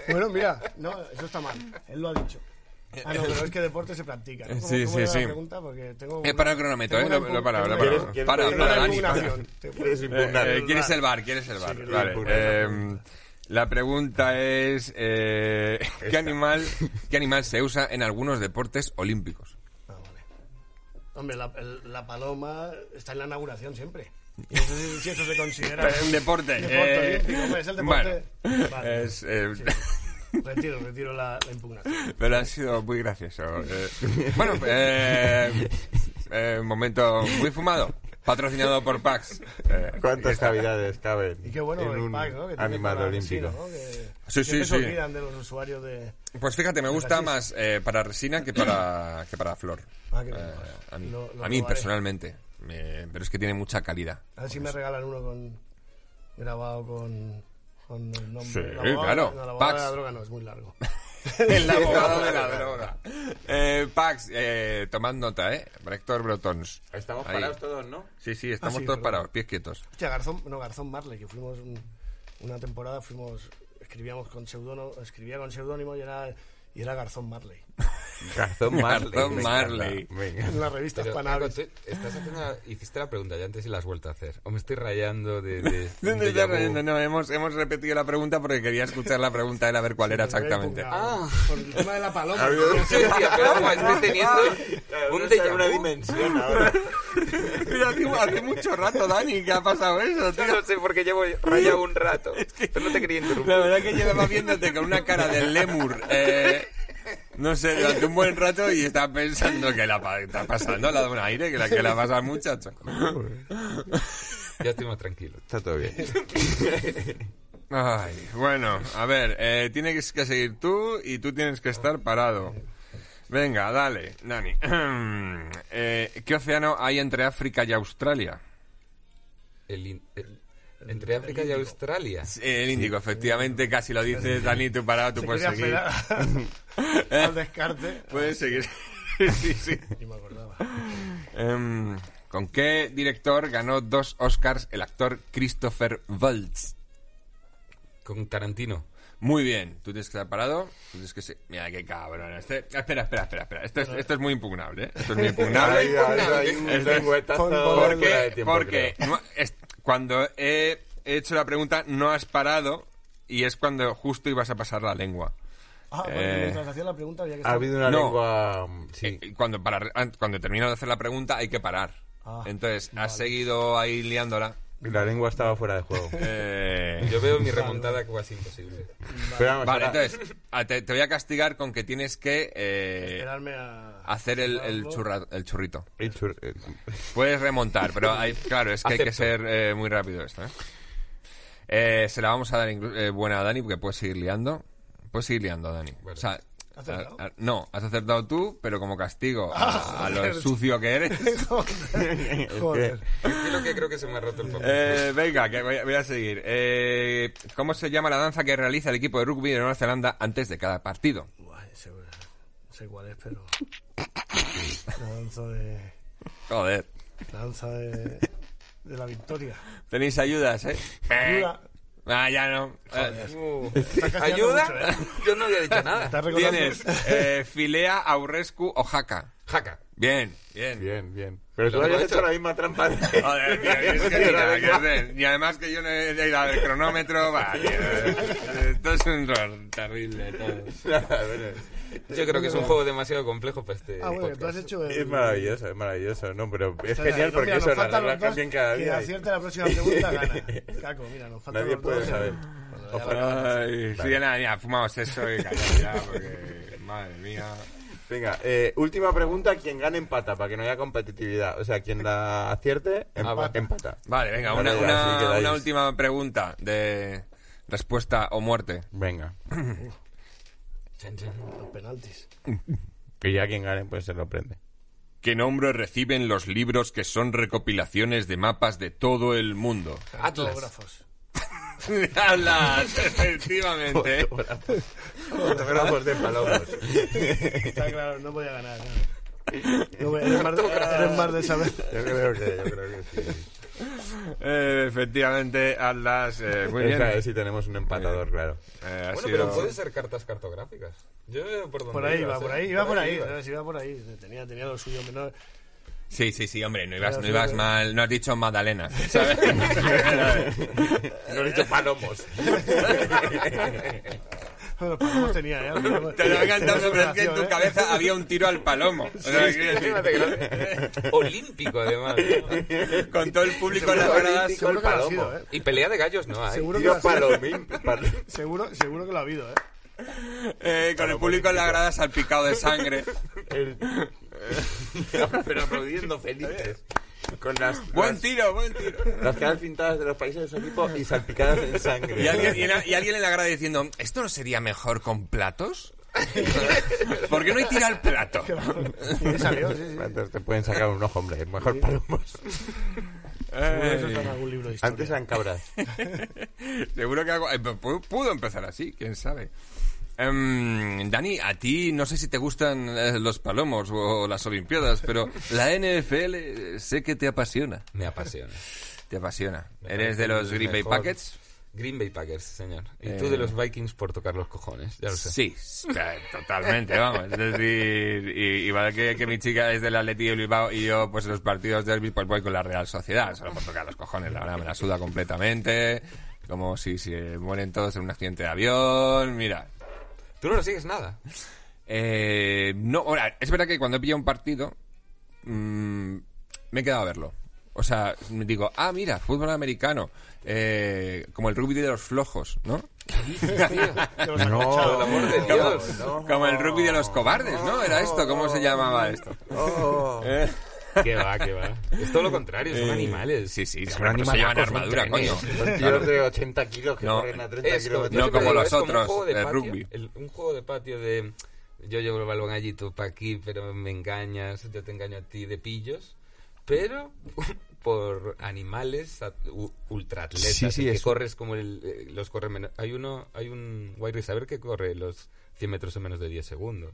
Bueno, mira, no, eso está mal. Él lo ha dicho. Ah, no, pero es que deporte se practica. ¿no? ¿Cómo- Sí, sí, sí. Eh, para el cronómetro, eh, una lo- lo para, lo para. tengo ¿Quieres- Para, quieres para, Dani. Quieres Eh, impugnar. eh, ¿Quieres el bar? ¿Quieres el bar? vale. eh, la pregunta es eh, ¿qué animal qué animal se usa en algunos deportes olímpicos? Ah, vale. Hombre, la, el- la paloma está en la inauguración siempre. No sé si, si eso se considera Pero un deporte. deporte eh, olímpico. Hombre, es el deporte. bueno, Vale. es, eh. Retiro, retiro la, la impugnación. Pero ha sido muy gracioso. eh. Bueno, eh, eh, un momento muy fumado. Patrocinado por Pax. Eh, ¿Cuántas cavidades caben Y qué bueno en el un pack, ¿no? Que para olímpico? resina, ¿no? Que Sí, sí, sí. olvidan de los usuarios de... Pues fíjate, me gusta más eh, para resina que para, que para flor. Ah, qué. Eh, a mí, Lo- lo a mí personalmente. Me- pero es que tiene mucha calidad. A ver si me regalan uno con grabado con, con el nombre. Sí, El abogado- claro. Abogado Pax. de la droga no, es muy largo. El abogado de la droga. Eh, Pax, eh, tomad nota, ¿eh? Para Héctor Brotons. Estamos Ahí. parados todos, ¿no? Sí, sí, estamos Ah, sí, todos perdón. parados, pies quietos. Hostia, Garzón, no, Garzón Marley, que fuimos un- una temporada, fuimos, escribíamos con seudónimo, escribía con seudónimo y era, y era Garzón Marley. Garzón Marley. Garzón Marley. En la revista tú estás haciendo la- hiciste la pregunta ya antes y la has vuelto a hacer. O me estoy rayando de... de, ¿Dónde de riendo? No, hemos, hemos repetido la pregunta porque quería escuchar la pregunta de él a ver cuál era exactamente. Ah. Por el tema de la paloma. No sé, pero estoy teniendo un déjà una dimensión ahora. Mira, hace, hace mucho rato, Dani, que ha pasado eso, tío. No sé por qué llevo rayado un rato. Pero no te quería interrumpir. La verdad que llevaba viéndote con una cara de lemur, eh, no sé, durante un buen rato y estaba pensando que la pa- está pasando, la de un aire, que la que la pasa al muchacho. Ya estoy más tranquilo. Está todo bien. Ay, bueno, a ver, eh, tienes que seguir tú y tú tienes que estar parado. Venga, dale, Dani. Eh, ¿Qué océano hay entre África y Australia? El in- el- entre África y Australia. El Índico, efectivamente, casi lo dices, Dani, tú parado, tú se puedes seguir. al descarte. Puedes seguir. sí, sí. Ni me acordaba. Em, ¿Con qué director ganó dos Oscars el actor Christopher Waltz? Con Tarantino. Muy bien, tú tienes que estar parado. tú tienes que se- Mira qué cabrón. Este... Espera, espera, espera, espera. Esto es, esto es muy impugnable, ¿eh? Esto es muy impugnable. Ahí, ahí, ahí, un Este- lengüetazo fuera de porque tiempo, porque no- es- cuando he hecho la pregunta no has parado y es cuando justo ibas a pasar la lengua. Ah, porque Eh, mientras hacía la pregunta había que Ha habido una No. lengua... mm, Sí. Eh, cuando, para, an- cuando de hacer la pregunta hay que parar. Ah, Entonces, vale. has seguido ahí liándola. La lengua estaba fuera de juego. Eh, Yo veo mi remontada casi imposible. Pero vamos, Vale, ahora- entonces, a- te, te voy a castigar con que tienes que eh, Esperarme a... hacer el, el, churra- el churrito. el chur- el- Puedes remontar, pero hay, claro, es que hay que ser eh, muy rápido esto. ¿eh? Eh, se la vamos a dar eh, buena a Dani porque puedes seguir liando. Puedes seguir liando, Dani. O sea, ¿Acertado? a- a- no, has acertado tú, pero como castigo Ah, a, a lo sucio que eres. Joder. Joder. Tranquilo que creo que se me ha roto el papel. Eh, venga, que voy, a- voy a seguir. Eh, ¿Cómo se llama la danza que realiza el equipo de rugby de Nueva Zelanda antes de cada partido? Ese- no sé cuál es, pero... La danza de... Joder. La danza de... De la victoria. Tenéis ayudas, ¿eh? Ayuda. Ah, ya no. Eh, Uh, ¿Ayuda? mucho, ¿eh? Yo no había dicho nada. Tienes eh, Filea, Aurescu o Jaca. Jaca. Bien, bien. Bien, bien. Pero tú Lo habías he hecho hecho. la misma trampa. de- Joder, tío, es que nada que hacer. Y además que yo no he ido al cronómetro, va, tío. Esto es un error terrible todo. Yo creo que es un juego demasiado complejo para este Ah, bueno, tú has podcast. hecho el... Es maravilloso, es maravilloso, ¿no? Pero es Espera, genial no, porque mira, eso, nos la faltan regla los dos, cambian cada día. y acierte la próxima pregunta gana. Caco, mira, nos faltan Nadie los puede dos. saber. Bueno, ya Ojalá. Ay, sí, nada, ya, fumamos eso y callad ya, porque, madre mía. Venga, eh, última pregunta, quien gane empata, para que no haya competitividad. O sea, quien la acierte, empa- empata. Vale, venga, Vale, una, ya, una- así quedáis. una última pregunta de respuesta o muerte. Venga. Chan, chan. Los penaltis. Que ya quien gane, pues se lo prende. ¿Qué nombre reciben los libros que son recopilaciones de mapas de todo el mundo? Atlas. Autógrafos. Atlas, efectivamente. Fotógrafos de palomos. Está claro, no podía ganar. ¿no? Eres, más de, eres más de saber. Yo creo que, yo creo que sí. Eh, efectivamente, Atlas, eh, muy bien. Esa si tenemos un empatador, claro. Eh, Bueno, sido- pero puede ser cartas cartográficas. Yo por ahí iba, ¿eh? por ahí, iba por ahí. ¿sabes? Iba por ahí. Tenía, tenía lo suyo. Sí, sí, sí, hombre, no ibas, no sí, ibas mal, no has dicho Magdalena, ¿sabes? No he dicho palomos. Los palomos tenía, ¿eh? Te lo he encantado, pero es que en tu ¿eh? cabeza había un tiro al palomo. O sea, lo- Olímpico, además. ¿no? con todo el público en las gradas. Seguro que lo ha palomo. sido, ¿eh? Y pelea de gallos no hay. Seguro que palomín. Seguro, seguro que lo ha habido, ¿eh? eh, con el público en las gradas salpicado de sangre. el- Pero aplaudiendo felices. Con las, Buen las, tiro, buen tiro. las caras pintadas de los países de su equipo y salpicadas en sangre. Y alguien, y la- y alguien en la grada diciendo, ¿esto no sería mejor con platos? ¿Por qué no hay tiro al plato? Salió, sí, sí. Te pueden sacar un ojo, hombre. Mejor palomos. Seguro que eso está en algún libro de. Antes eran cabras. Seguro que algo... eh, pu- pudo empezar así, quién sabe. Em, Dani, a ti no sé si te gustan eh, los palomos o las Olimpiadas, pero la NFL eh, sé que te apasiona. Me apasiona. Te apasiona. Me ¿Eres de los Green Bay. Packets? Green Bay Packers, señor. Y Eh. tú de los Vikings por tocar los cojones, ya lo sé. Sí, totalmente, vamos. Es decir, y- igual que, que mi chica es del Atleti de Bilbao y yo, pues en los partidos de derby, pues voy con la Real Sociedad, solo por tocar los cojones, la verdad, me la suda completamente. Como si se mueren todos en un accidente de avión, mira. Tú no lo sigues nada. Eh, no, ahora, es verdad que cuando he pillado un partido, mm, me he quedado a verlo. O sea, me digo, ah, mira, fútbol americano, eh, como el rugby de los flojos, ¿no? No, Como, el rugby de los cobardes, ¿no? Era esto, ¿cómo se llamaba esto? Que va, que va. Es todo lo contrario, son eh, animales. Sí, sí, Son pero se llevan armadura, coño. Son tíos de 80 kilos que No. corren a 30 Es como- kilómetros. No como los es un otros, juego de el patio, rugby. el- un juego de patio de yo llevo el balón allí, tú para aquí, pero me engañas, yo te engaño a ti de pillos, pero por animales ultraatletas, Sí, sí, que es- corres como el, eh, los corre. Hay uno, hay un wide receiver que corre los 100 metros en menos de 10 segundos.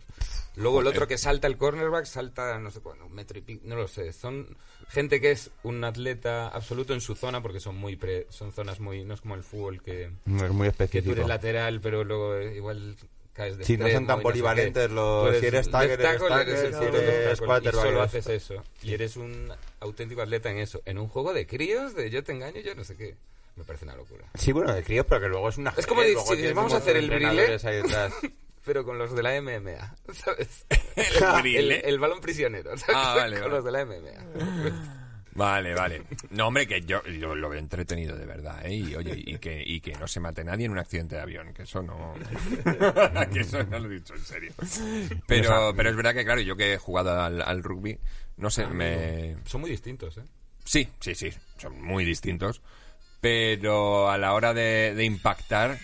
Luego el otro que salta el cornerback salta no sé cuándo, un metro y pico, no lo sé. Son gente que es un atleta absoluto en su zona porque son muy pre- son zonas muy no es como el fútbol que Es muy que tú específico. eres lateral, pero luego eh, igual caes de Sí, no son tan polivalentes qué. los- eres si eres tackle, eres tackle, eres si eres tackle, y solo haces eso. Y eres un auténtico atleta en eso. En un juego de críos, de yo te engaño, yo no sé qué. Me parece una locura. Sí, bueno, de críos, pero que luego es una Es como decir, si vamos a hacer el brilé. Pero con los de la MMA, ¿sabes? El brilé. El, el balón prisionero, ¿sabes? Ah, vale, Con vale. los de la MMA. Vale, vale. No, hombre, que yo, yo lo veo entretenido de verdad, ¿eh? Y, oye, y que, y que no se mate nadie en un accidente de avión, que eso no... que eso no lo he dicho en serio. Pero, pero es verdad que, claro, yo que he jugado al, al rugby, no sé, me... Son muy distintos, ¿eh? Sí, sí, sí, son muy distintos. Pero a la hora de, de impactar,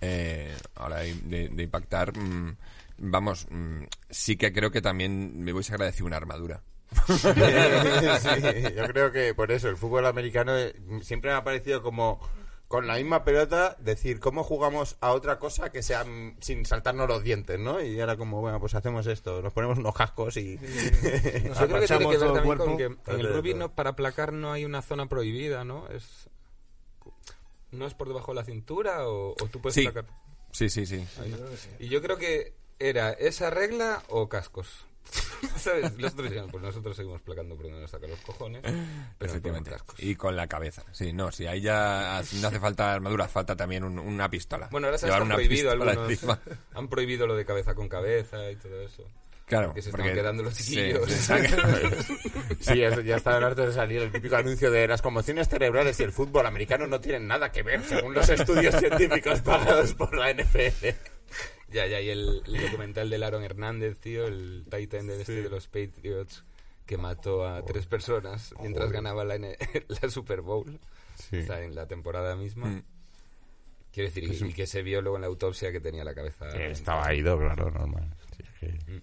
eh, a la hora de, de- de impactar, mm, vamos, mm, sí que creo que también me voy a agradecer una armadura. Sí, yo creo que por eso el fútbol americano eh, siempre me ha parecido como con la misma pelota decir cómo jugamos a otra cosa que sea mm, sin saltarnos los dientes, ¿no? Y era como, bueno, pues hacemos esto, nos ponemos unos cascos y... Yo creo que tiene que ver también con que en el rugby no, para aplacar no hay una zona prohibida, ¿no? Es no es por debajo de la cintura o, o tú puedes Sí. aplacar. Sí, sí, sí. Y yo creo que era esa regla o cascos. ¿Sabes? Los otros pues nosotros seguimos placando por donde nos sacan los cojones, pero Efectivamente. cascos. Y con la cabeza. Sí, no, si ahí ya no hace falta armadura, falta también un- una pistola. Bueno, ahora se han prohibido algunos. encima. Han prohibido lo de cabeza con cabeza y todo eso. Claro, Porque se porque- están quedando los sí, chiquillos. están- Sí, eso ya estaban hartos de salir el típico anuncio de las conmociones cerebrales y el fútbol americano no tienen nada que ver, según los estudios científicos pagados por la NFL. Ya, ya, y el, el documental del Aaron Hernández, tío, el Titan de, este de los Patriots, que mató a tres personas mientras ganaba la, N- la Super Bowl. Sí. Sea, en la temporada misma. Mm. Quiero decir, y, y que se vio luego en la autopsia que tenía la cabeza. Que estaba ido, claro, normal. Sí, es que-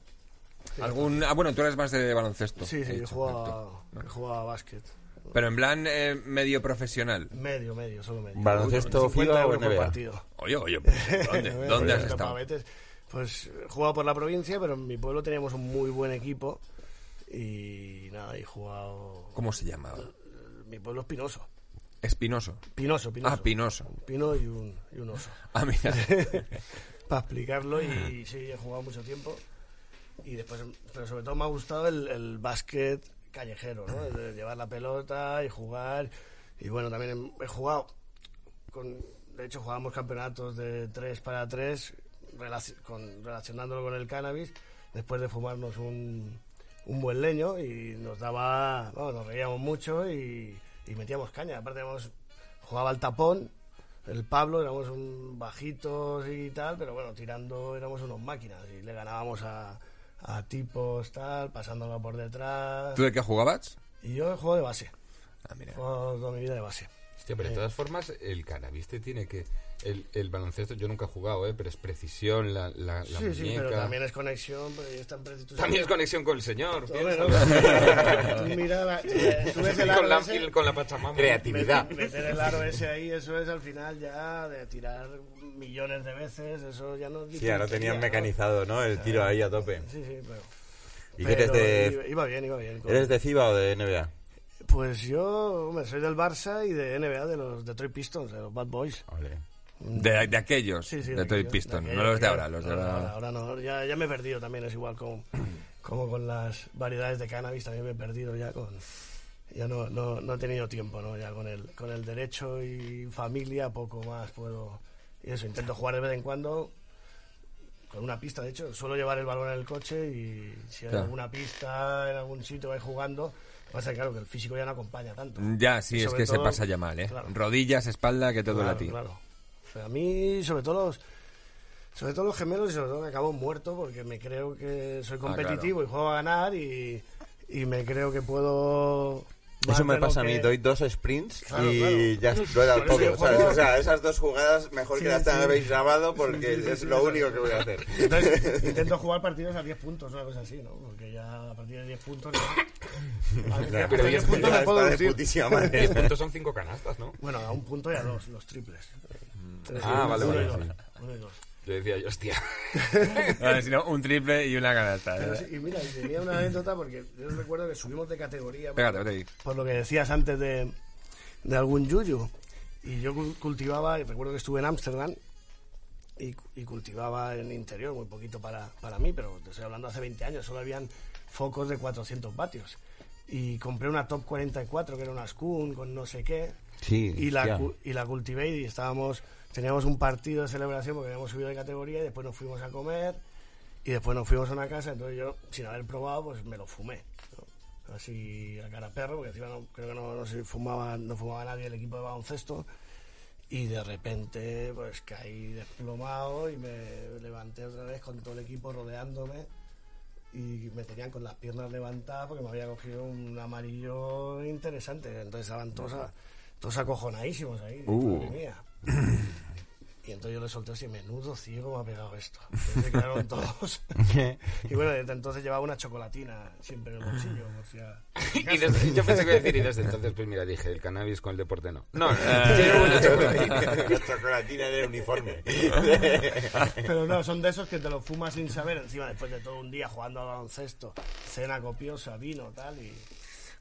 ¿Algún... Ah, bueno, tú eres más de baloncesto. Sí, sí, yo jugaba, jugaba a básquet. Pero en plan eh, medio profesional. Medio, medio, solo medio. ¿Baloncesto 50 FIBA o NBA? partido. Oye, oye, pues, ¿dónde, ¿dónde has Bueno, estado? Pues he jugado por la provincia, pero en mi pueblo teníamos un muy buen equipo. Y nada, he jugado. ¿Cómo se llamaba? Mi pueblo es Pinoso. Espinoso. Pinoso, Pinoso. Ah, Pinoso. Un pino y un, y un oso. Ah, mira. Para explicarlo, y sí, he jugado mucho tiempo. Y después, pero sobre todo me ha gustado el, el básquet callejero, ¿no? El de llevar la pelota y jugar. Y bueno, también he, he jugado con de hecho jugábamos campeonatos de 3 para 3 con, relacionándolo con el cannabis después de fumarnos un, un buen leño y nos daba, bueno, nos reíamos mucho y, y metíamos caña. Aparte jugaba al tapón, el Pablo, éramos un bajitos y tal, pero bueno, tirando éramos unos máquinas y le ganábamos a, a tipos tal, pasándolo por detrás. ¿Tú de qué jugabas? Y yo juego de base. Ah, mira. Juego toda mi vida de base. Hostia, pero de todas formas, el cannabis te tiene que el, el, baloncesto yo nunca he jugado, ¿eh? pero es precisión, la, la, la sí, muñeca. Sí, pero también es conexión. Pues, también es conexión con el señor. tú mira, eh, tú ves el con, la, ese, con la Pachamama. Creatividad. Meter el aro ese ahí, eso es al final ya de tirar millones de veces, eso ya no... Sí, ahora tenían mecanizado, ¿no? El tiro ahí a tope. Sí, sí, pero... ¿Y qué eres de...? Iba bien, iba bien. ¿Eres de FIBA o de NBA? Pues yo, hombre, soy del Barça y de NBA, de los Detroit Pistons, de los Bad Boys. Vale. De, de aquellos, Sí, sí, de, de Toy Piston, de no los de ahora, los de ahora. Ahora no, ya, ya me he perdido también, es igual con, como con las variedades de cannabis, también me he perdido ya con... Ya no, no, no he tenido tiempo, ¿no? Ya con el, con el derecho y familia poco más puedo... Y eso, intento jugar de vez en cuando con una pista, de hecho, suelo llevar el balón en el coche y si hay Claro. alguna pista en algún sitio vais jugando, pasa que, claro que el físico ya no acompaña tanto. Ya, sí, es que se todo- pasa ya mal, ¿eh? claro. Rodillas, espalda, que a Claro, ti. claro. A mí, sobre todo los, sobre todo los gemelos y sobre todo que acabo muerto porque me creo que soy competitivo y juego a ganar y, y me creo que puedo... Eso me pasa a mí, doy dos sprints Claro, y claro. ya eso todo. yo ¿sabes? O sea, esas dos jugadas mejor Sí, que las sí. habéis grabado porque Sí, sí, es sí, lo sí. único que voy a hacer. Entonces, intento jugar partidos a 10 puntos, una cosa así, ¿no? Porque ya a partir de 10 puntos... a ver, pero 10 ya- puntos me puedo está de lucir. putísima madre. 10 puntos son 5 canastas, ¿no? Bueno, a un punto y a dos, los triples. Ah, vale, uno vale, y uno y. Yo decía yo, hostia. Vale, si no, un triple y una canasta. Pero sí, y mira, y tenía una anécdota porque yo recuerdo que subimos de categoría. Pégate, por- lo que decías antes de, de algún yuyu. Y yo cul- cultivaba, y recuerdo que estuve en Ámsterdam y, y cultivaba en interior, muy poquito para, para mí, pero te estoy hablando hace 20 años, solo habían focos de 400 vatios. Y compré una Top 44, que era una Skun con no sé qué, Sí, y la, y la cultivé y estábamos, teníamos un partido de celebración porque habíamos subido de categoría y después nos fuimos a comer y después nos fuimos a una casa, entonces yo, sin haber probado, pues me lo fumé. ¿no? Así a cara perro, porque encima no, creo que no, no se fumaba, no fumaba nadie del equipo de baloncesto. Y de repente, pues caí desplomado y me levanté otra vez con todo el equipo rodeándome. Y me tenían con las piernas levantadas porque me había cogido un amarillo interesante. Entonces estaban todos, a- todos acojonadísimos ahí. Uh. madre mía. Y entonces yo le solté así, menudo ciego me ha pegado esto. Entonces se quedaron todos. y bueno, desde entonces llevaba una chocolatina siempre en el bolsillo. O sea, Y desde- yo pensé que iba a decir, y desde entonces, pues mira, dije, el cannabis con el deporte no. No, no, Eh. una chocolatina. La chocolatina del uniforme. Pero no, son de esos que te lo fumas sin saber, encima después de todo un día jugando al baloncesto, cena copiosa, vino, tal, y...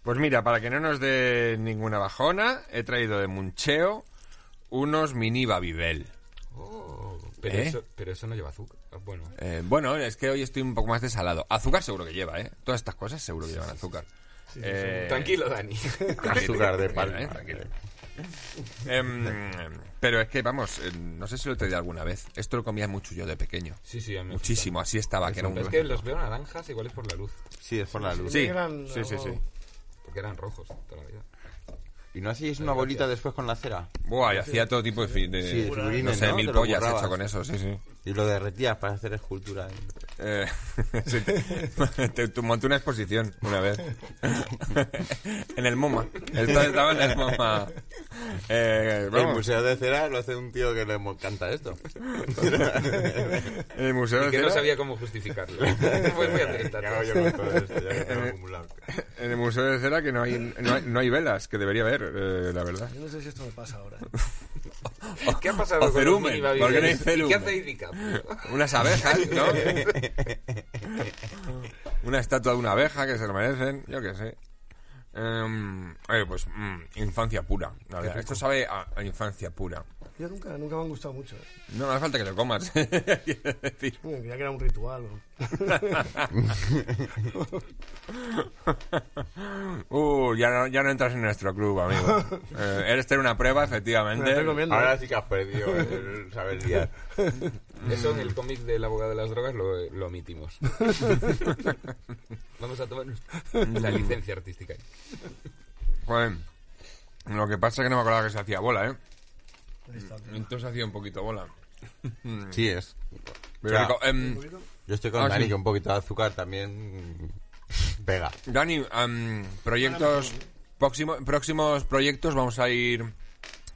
Pues mira, para que no nos dé ninguna bajona, he traído de Muncheo unos mini Babybel. Oh, pero, ¿Eh? eso, pero eso no lleva azúcar. Ah, Bueno, Eh, bueno, es que hoy estoy un poco más desalado. Azúcar seguro que lleva, ¿eh? Todas estas cosas seguro que llevan azúcar. Eh, tranquilo, Dani. Azúcar de palma. Tranquilo, eh, tranquilo. Em, pero es que, vamos, eh, no sé si lo he traído alguna vez. Esto lo comía mucho yo de pequeño. Sí, sí, a mí Muchísimo, así estaba, que era un... Es que los veo naranjas, igual es por la luz. Sí, es por la luz. Sí, Eran sí, sí, sí. Porque eran rojos toda la vida. ¿Y no hacíais una bolita después con la cera? Buah, y hacía todo tipo de... fi- de- Sí, de no figurines, sé, ¿no? mil Te lo pollas currabas. hecho con eso, sí, sí. Y lo derretías para hacer escultura. Eh, sí, te, te- te monté una exposición una vez. en el MoMA. Esto estaba en el MoMA. Eh, El museo de cera lo hace un tío que le encanta esto. en el Museo Y de que no Cera- sabía cómo justificarlo. pues voy a hacer esta ¿Qué hago yo con todo esto? Ya que acumulado. En el Museo de Cera que no hay, no hay, no hay velas, que debería haber, eh, la verdad. Yo no sé si esto me pasa ahora. ¿Qué ha pasado O con cerumen, los ¿por qué no hay cerumen? qué hace DiCaprio? Unas abejas, ¿no? una estatua de una abeja que se lo merecen, yo qué sé. Em, oye, pues mm, infancia pura. la verdad. Esto sabe a, a infancia pura. Yo nunca, nunca me han gustado mucho. ¿eh? No, no hace falta que lo comas. Quiero decir. Bueno, Creía que era un ritual. ¿no? Uh, ya no, ya no entras en nuestro club, amigo. Eh, eres tener una prueba, efectivamente. Ahora sí que has perdido el saber liar. Eso en el cómic del abogado de las drogas lo, lo omitimos. Vamos a tomar la licencia artística. Joder. Lo que pasa es que no me acordaba que se hacía bola, ¿eh? Está. Entonces hacía un poquito bola. Sí es. Pero O sea, rico. Em, Yo estoy con Ah, Dani sí. que un poquito de azúcar también pega. Dani, em, proyectos próximo- próximos proyectos vamos a ir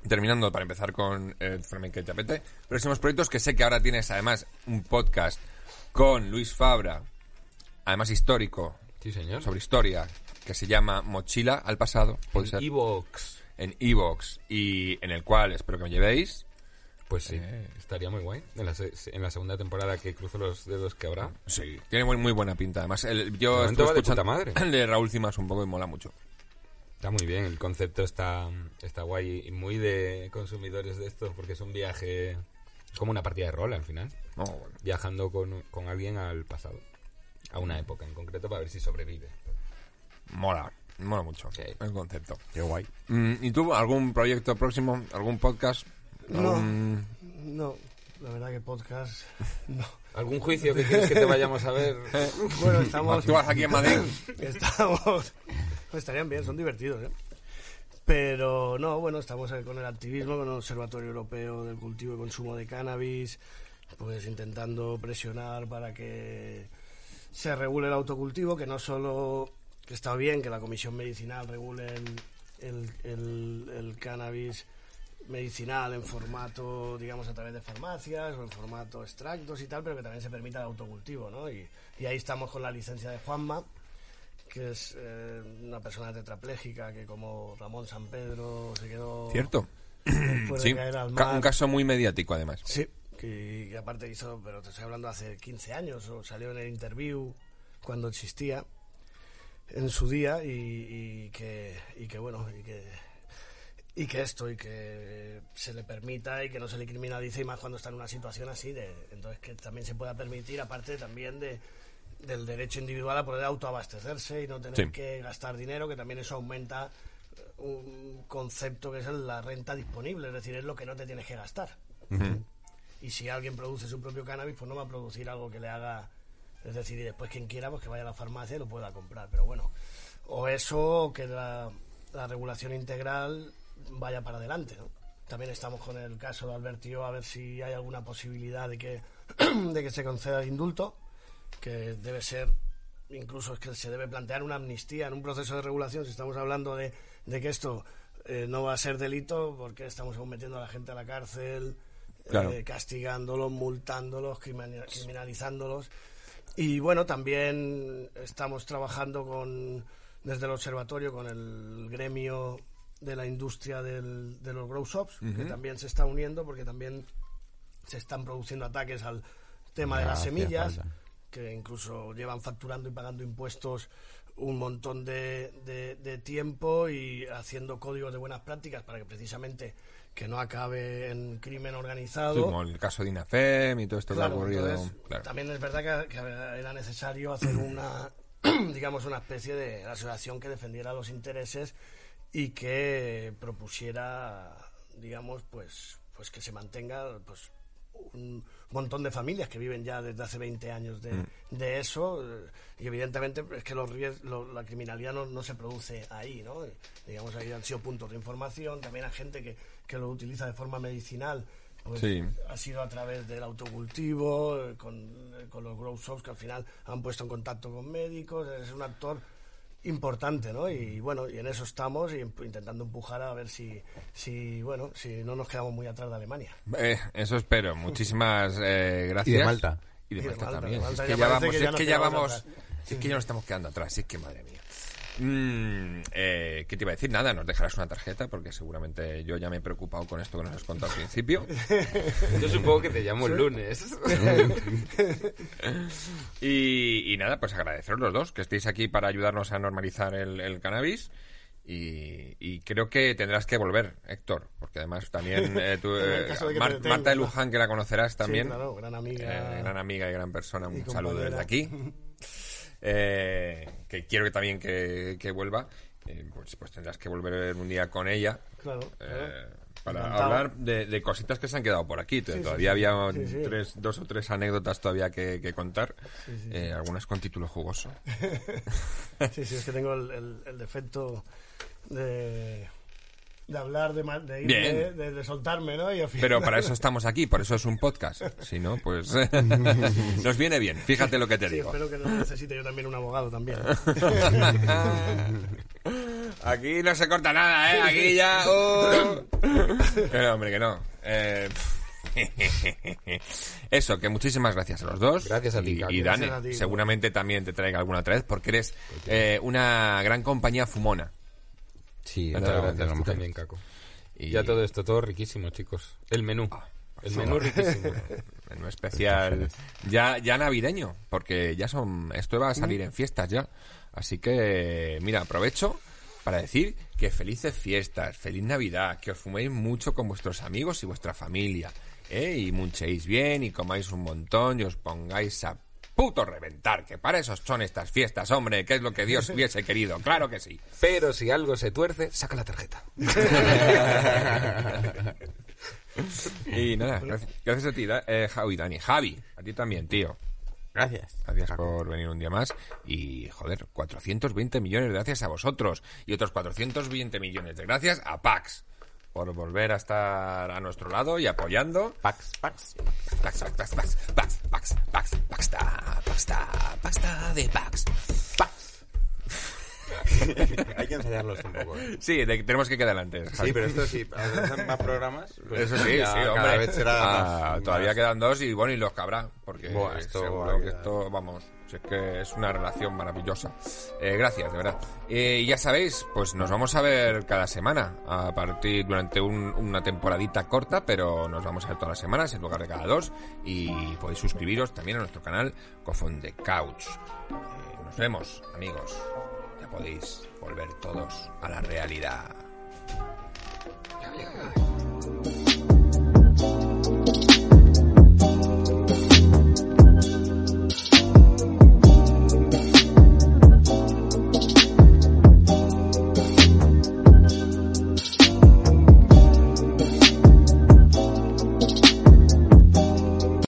terminando para empezar con el Flamenco y Tapete. Próximos proyectos que sé que ahora tienes además un podcast con Luis Fabra, además histórico, Sí, señor. sobre historia, que se llama Mochila al pasado, puede ser, Evox. En Evox y en el cual espero que me llevéis. Pues sí, estaría muy guay. En la, se- en la segunda temporada que cruzo los dedos que habrá. Sí, tiene muy, muy buena pinta. Además, el- yo De momento estuve va de escuchando puta madre. el de Raúl Cimas un poco y mola mucho. Está muy bien, el concepto está, está guay y muy de consumidores de esto, porque es un viaje, es como una partida de rol al final, No, bueno. viajando con, con alguien al pasado, a una época en concreto para ver si sobrevive. Mola, mola mucho Sí. el concepto. Qué guay. Mm, ¿Y tú, algún proyecto próximo, algún podcast? No. Algún- No, la verdad que podcast. No. ¿Algún juicio que quieres que te vayamos a ver? Bueno, estamos. ¿Actúas aquí en Madrid? Estamos. pues estarían bien, son divertidos, ¿eh? Pero no, bueno, estamos eh, con el activismo, con el Observatorio Europeo del Cultivo y Consumo de Cannabis, pues intentando presionar para que se regule el autocultivo, que no solo que está bien que la Comisión Medicinal regule el, el, el- el cannabis medicinal en formato, digamos, a través de farmacias o en formato extractos y tal, pero que también se permita el autocultivo, ¿no? Y, y ahí estamos con la licencia de Juanma, que es eh, una persona tetrapléjica que como Ramón San Pedro se quedó ¿Cierto? Sí, mar. un caso muy mediático además. Sí, que, que aparte hizo, pero te estoy hablando hace 15 años, o salió en el interview cuando existía en su día y, y que, y que bueno, y que, y que esto, y que se le permita y que no se le criminalice y más cuando está en una situación así, de, entonces que también se pueda permitir, aparte también de del derecho individual a poder autoabastecerse y no tener Sí. que gastar dinero, que también eso aumenta eh, un concepto que es la renta disponible, es decir, es lo que no te tienes que gastar. Y si alguien produce su propio cannabis, pues no va a producir algo que le haga. Es decir, y después quien quiera, pues que vaya a la farmacia y lo pueda comprar. Pero bueno, o eso, o que la, la regulación integral vaya para adelante. ¿no? También estamos con el caso de Albertío a ver si hay alguna posibilidad de que, de que se conceda el indulto, que debe ser, incluso es que se debe plantear una amnistía en un proceso de regulación. Si estamos hablando de, de que esto eh, no va a ser delito, porque estamos aún metiendo a la gente a la cárcel, Claro. eh, castigándolos, multándolos, criminal- criminalizándolos. Y bueno, también estamos trabajando con desde el observatorio con el gremio de la industria del- de los grow shops, que también se está uniendo porque también se están produciendo ataques al tema de las semillas, que incluso llevan facturando y pagando impuestos un montón de, de- de tiempo y haciendo códigos de buenas prácticas para que precisamente que no acabe en crimen Sí, organizado. como el caso de INAFEM y todo esto que ha ocurrido. entonces, claro. También es verdad que, que era necesario hacer una, digamos, una especie de asociación que defendiera los intereses y que propusiera, digamos, pues, pues que se mantenga, pues un montón de familias que viven ya desde hace 20 años de, de eso eh, y evidentemente es que los ries- lo- la criminalidad no, no se produce ahí, ¿no? Digamos, ahí han sido puntos de información, también hay gente que, que lo utiliza de forma medicinal, pues Sí. ha sido a través del autocultivo, eh, con, eh, con los grow shops que al final han puesto en contacto con médicos, es un actor importante, ¿no? Y bueno, y en eso estamos y empu- intentando empujar a ver si, si bueno, si no nos quedamos muy atrás de Alemania. Eh, eso espero. Muchísimas eh, gracias. Y de Malta. Y de Y de Malta Malta, también. de Malta es que ya vamos, que ya es que ya vamos, atrás. es que ya nos estamos quedando atrás. Es que madre mía. Mm, eh, ¿Qué te iba a decir? Nada, nos dejarás una tarjeta porque seguramente yo ya me he preocupado con esto que nos has contado al principio. Yo supongo que te llamo el lunes. Y, y nada, pues agradeceros los dos que estéis aquí para ayudarnos a normalizar el, el cannabis. Y, y creo que tendrás que volver, Héctor, porque además también eh, tú, eh, de Mar- Marta de. Luján, que la conocerás también, Sí, claro, gran amiga. eh, gran amiga y gran persona, un saludo desde aquí. Eh, que quiero que también que, que vuelva, eh, pues, pues tendrás que volver un día con ella. Claro, eh, para Encantado. hablar de, de cositas que se han quedado por aquí. sí, todavía sí. había sí. Tres, dos o tres anécdotas todavía que, que contar, eh, algunas con título jugoso. Sí, sí, es que tengo el, el- el defecto de, de hablar, de, ma- de, ir- Bien. de, de- de soltarme, ¿no? Y final- Pero para eso estamos aquí, por eso es un podcast. Si no, pues nos viene bien. Fíjate lo que te Sí, digo. espero que no necesite yo también un abogado también. Aquí no se corta nada, ¿eh? Aquí ya... uh. Que no, hombre, que no. Eh, Eso, que muchísimas gracias a los dos. Gracias a ti, Y, y Dani, seguramente también te traiga alguna otra vez, porque eres eh, una gran compañía fumona. Sí, Muchas gracias, Tú también, Caco. Y Ya todo esto, todo riquísimo, chicos. El menú. El menú riquísimo. menú especial ya ya navideño porque ya son esto va a salir en fiestas ya así que mira aprovecho para decir que felices fiestas feliz navidad que os fuméis mucho con vuestros amigos y vuestra familia ¿eh? y munchéis bien y comáis un montón y os pongáis a puto reventar que para eso son estas fiestas hombre que es lo que Dios hubiese querido claro que sí Pero si algo se tuerce, saca la tarjeta. y nada gracias, gracias a ti eh, Javi Dani Javi a ti también tío Gracias. Gracias por venir un día más. Y, joder, 420 millones de gracias a vosotros. Y otros 420 millones de gracias a Pax. Por volver a estar a nuestro lado y apoyando. Pax, Pax. Pax, Pax, Pax, Pax, Pax, Pax, Pax, Paxta, Paxta, Paxta de Pax. Hay que ensayarlos un poco. ¿eh? Sí, de- tenemos que quedar antes. Sí, pero esto sí, hacen más programas. pues Eso sí, ya sí, cada hombre. vez será Ah, más- todavía más- quedan dos y bueno, y los cabrá. Porque Buah, esto seguro va a que quedar. esto, vamos, si es que es una relación maravillosa. Eh, gracias, de verdad. Eh, ya sabéis, pues nos vamos a ver cada semana. A partir durante un- una temporadita corta, pero nos vamos a ver todas las semanas en lugar de cada dos. Y podéis suscribiros también a nuestro canal Cofón de Couch. Eh, nos vemos, amigos. Ya podéis volver todos a la realidad.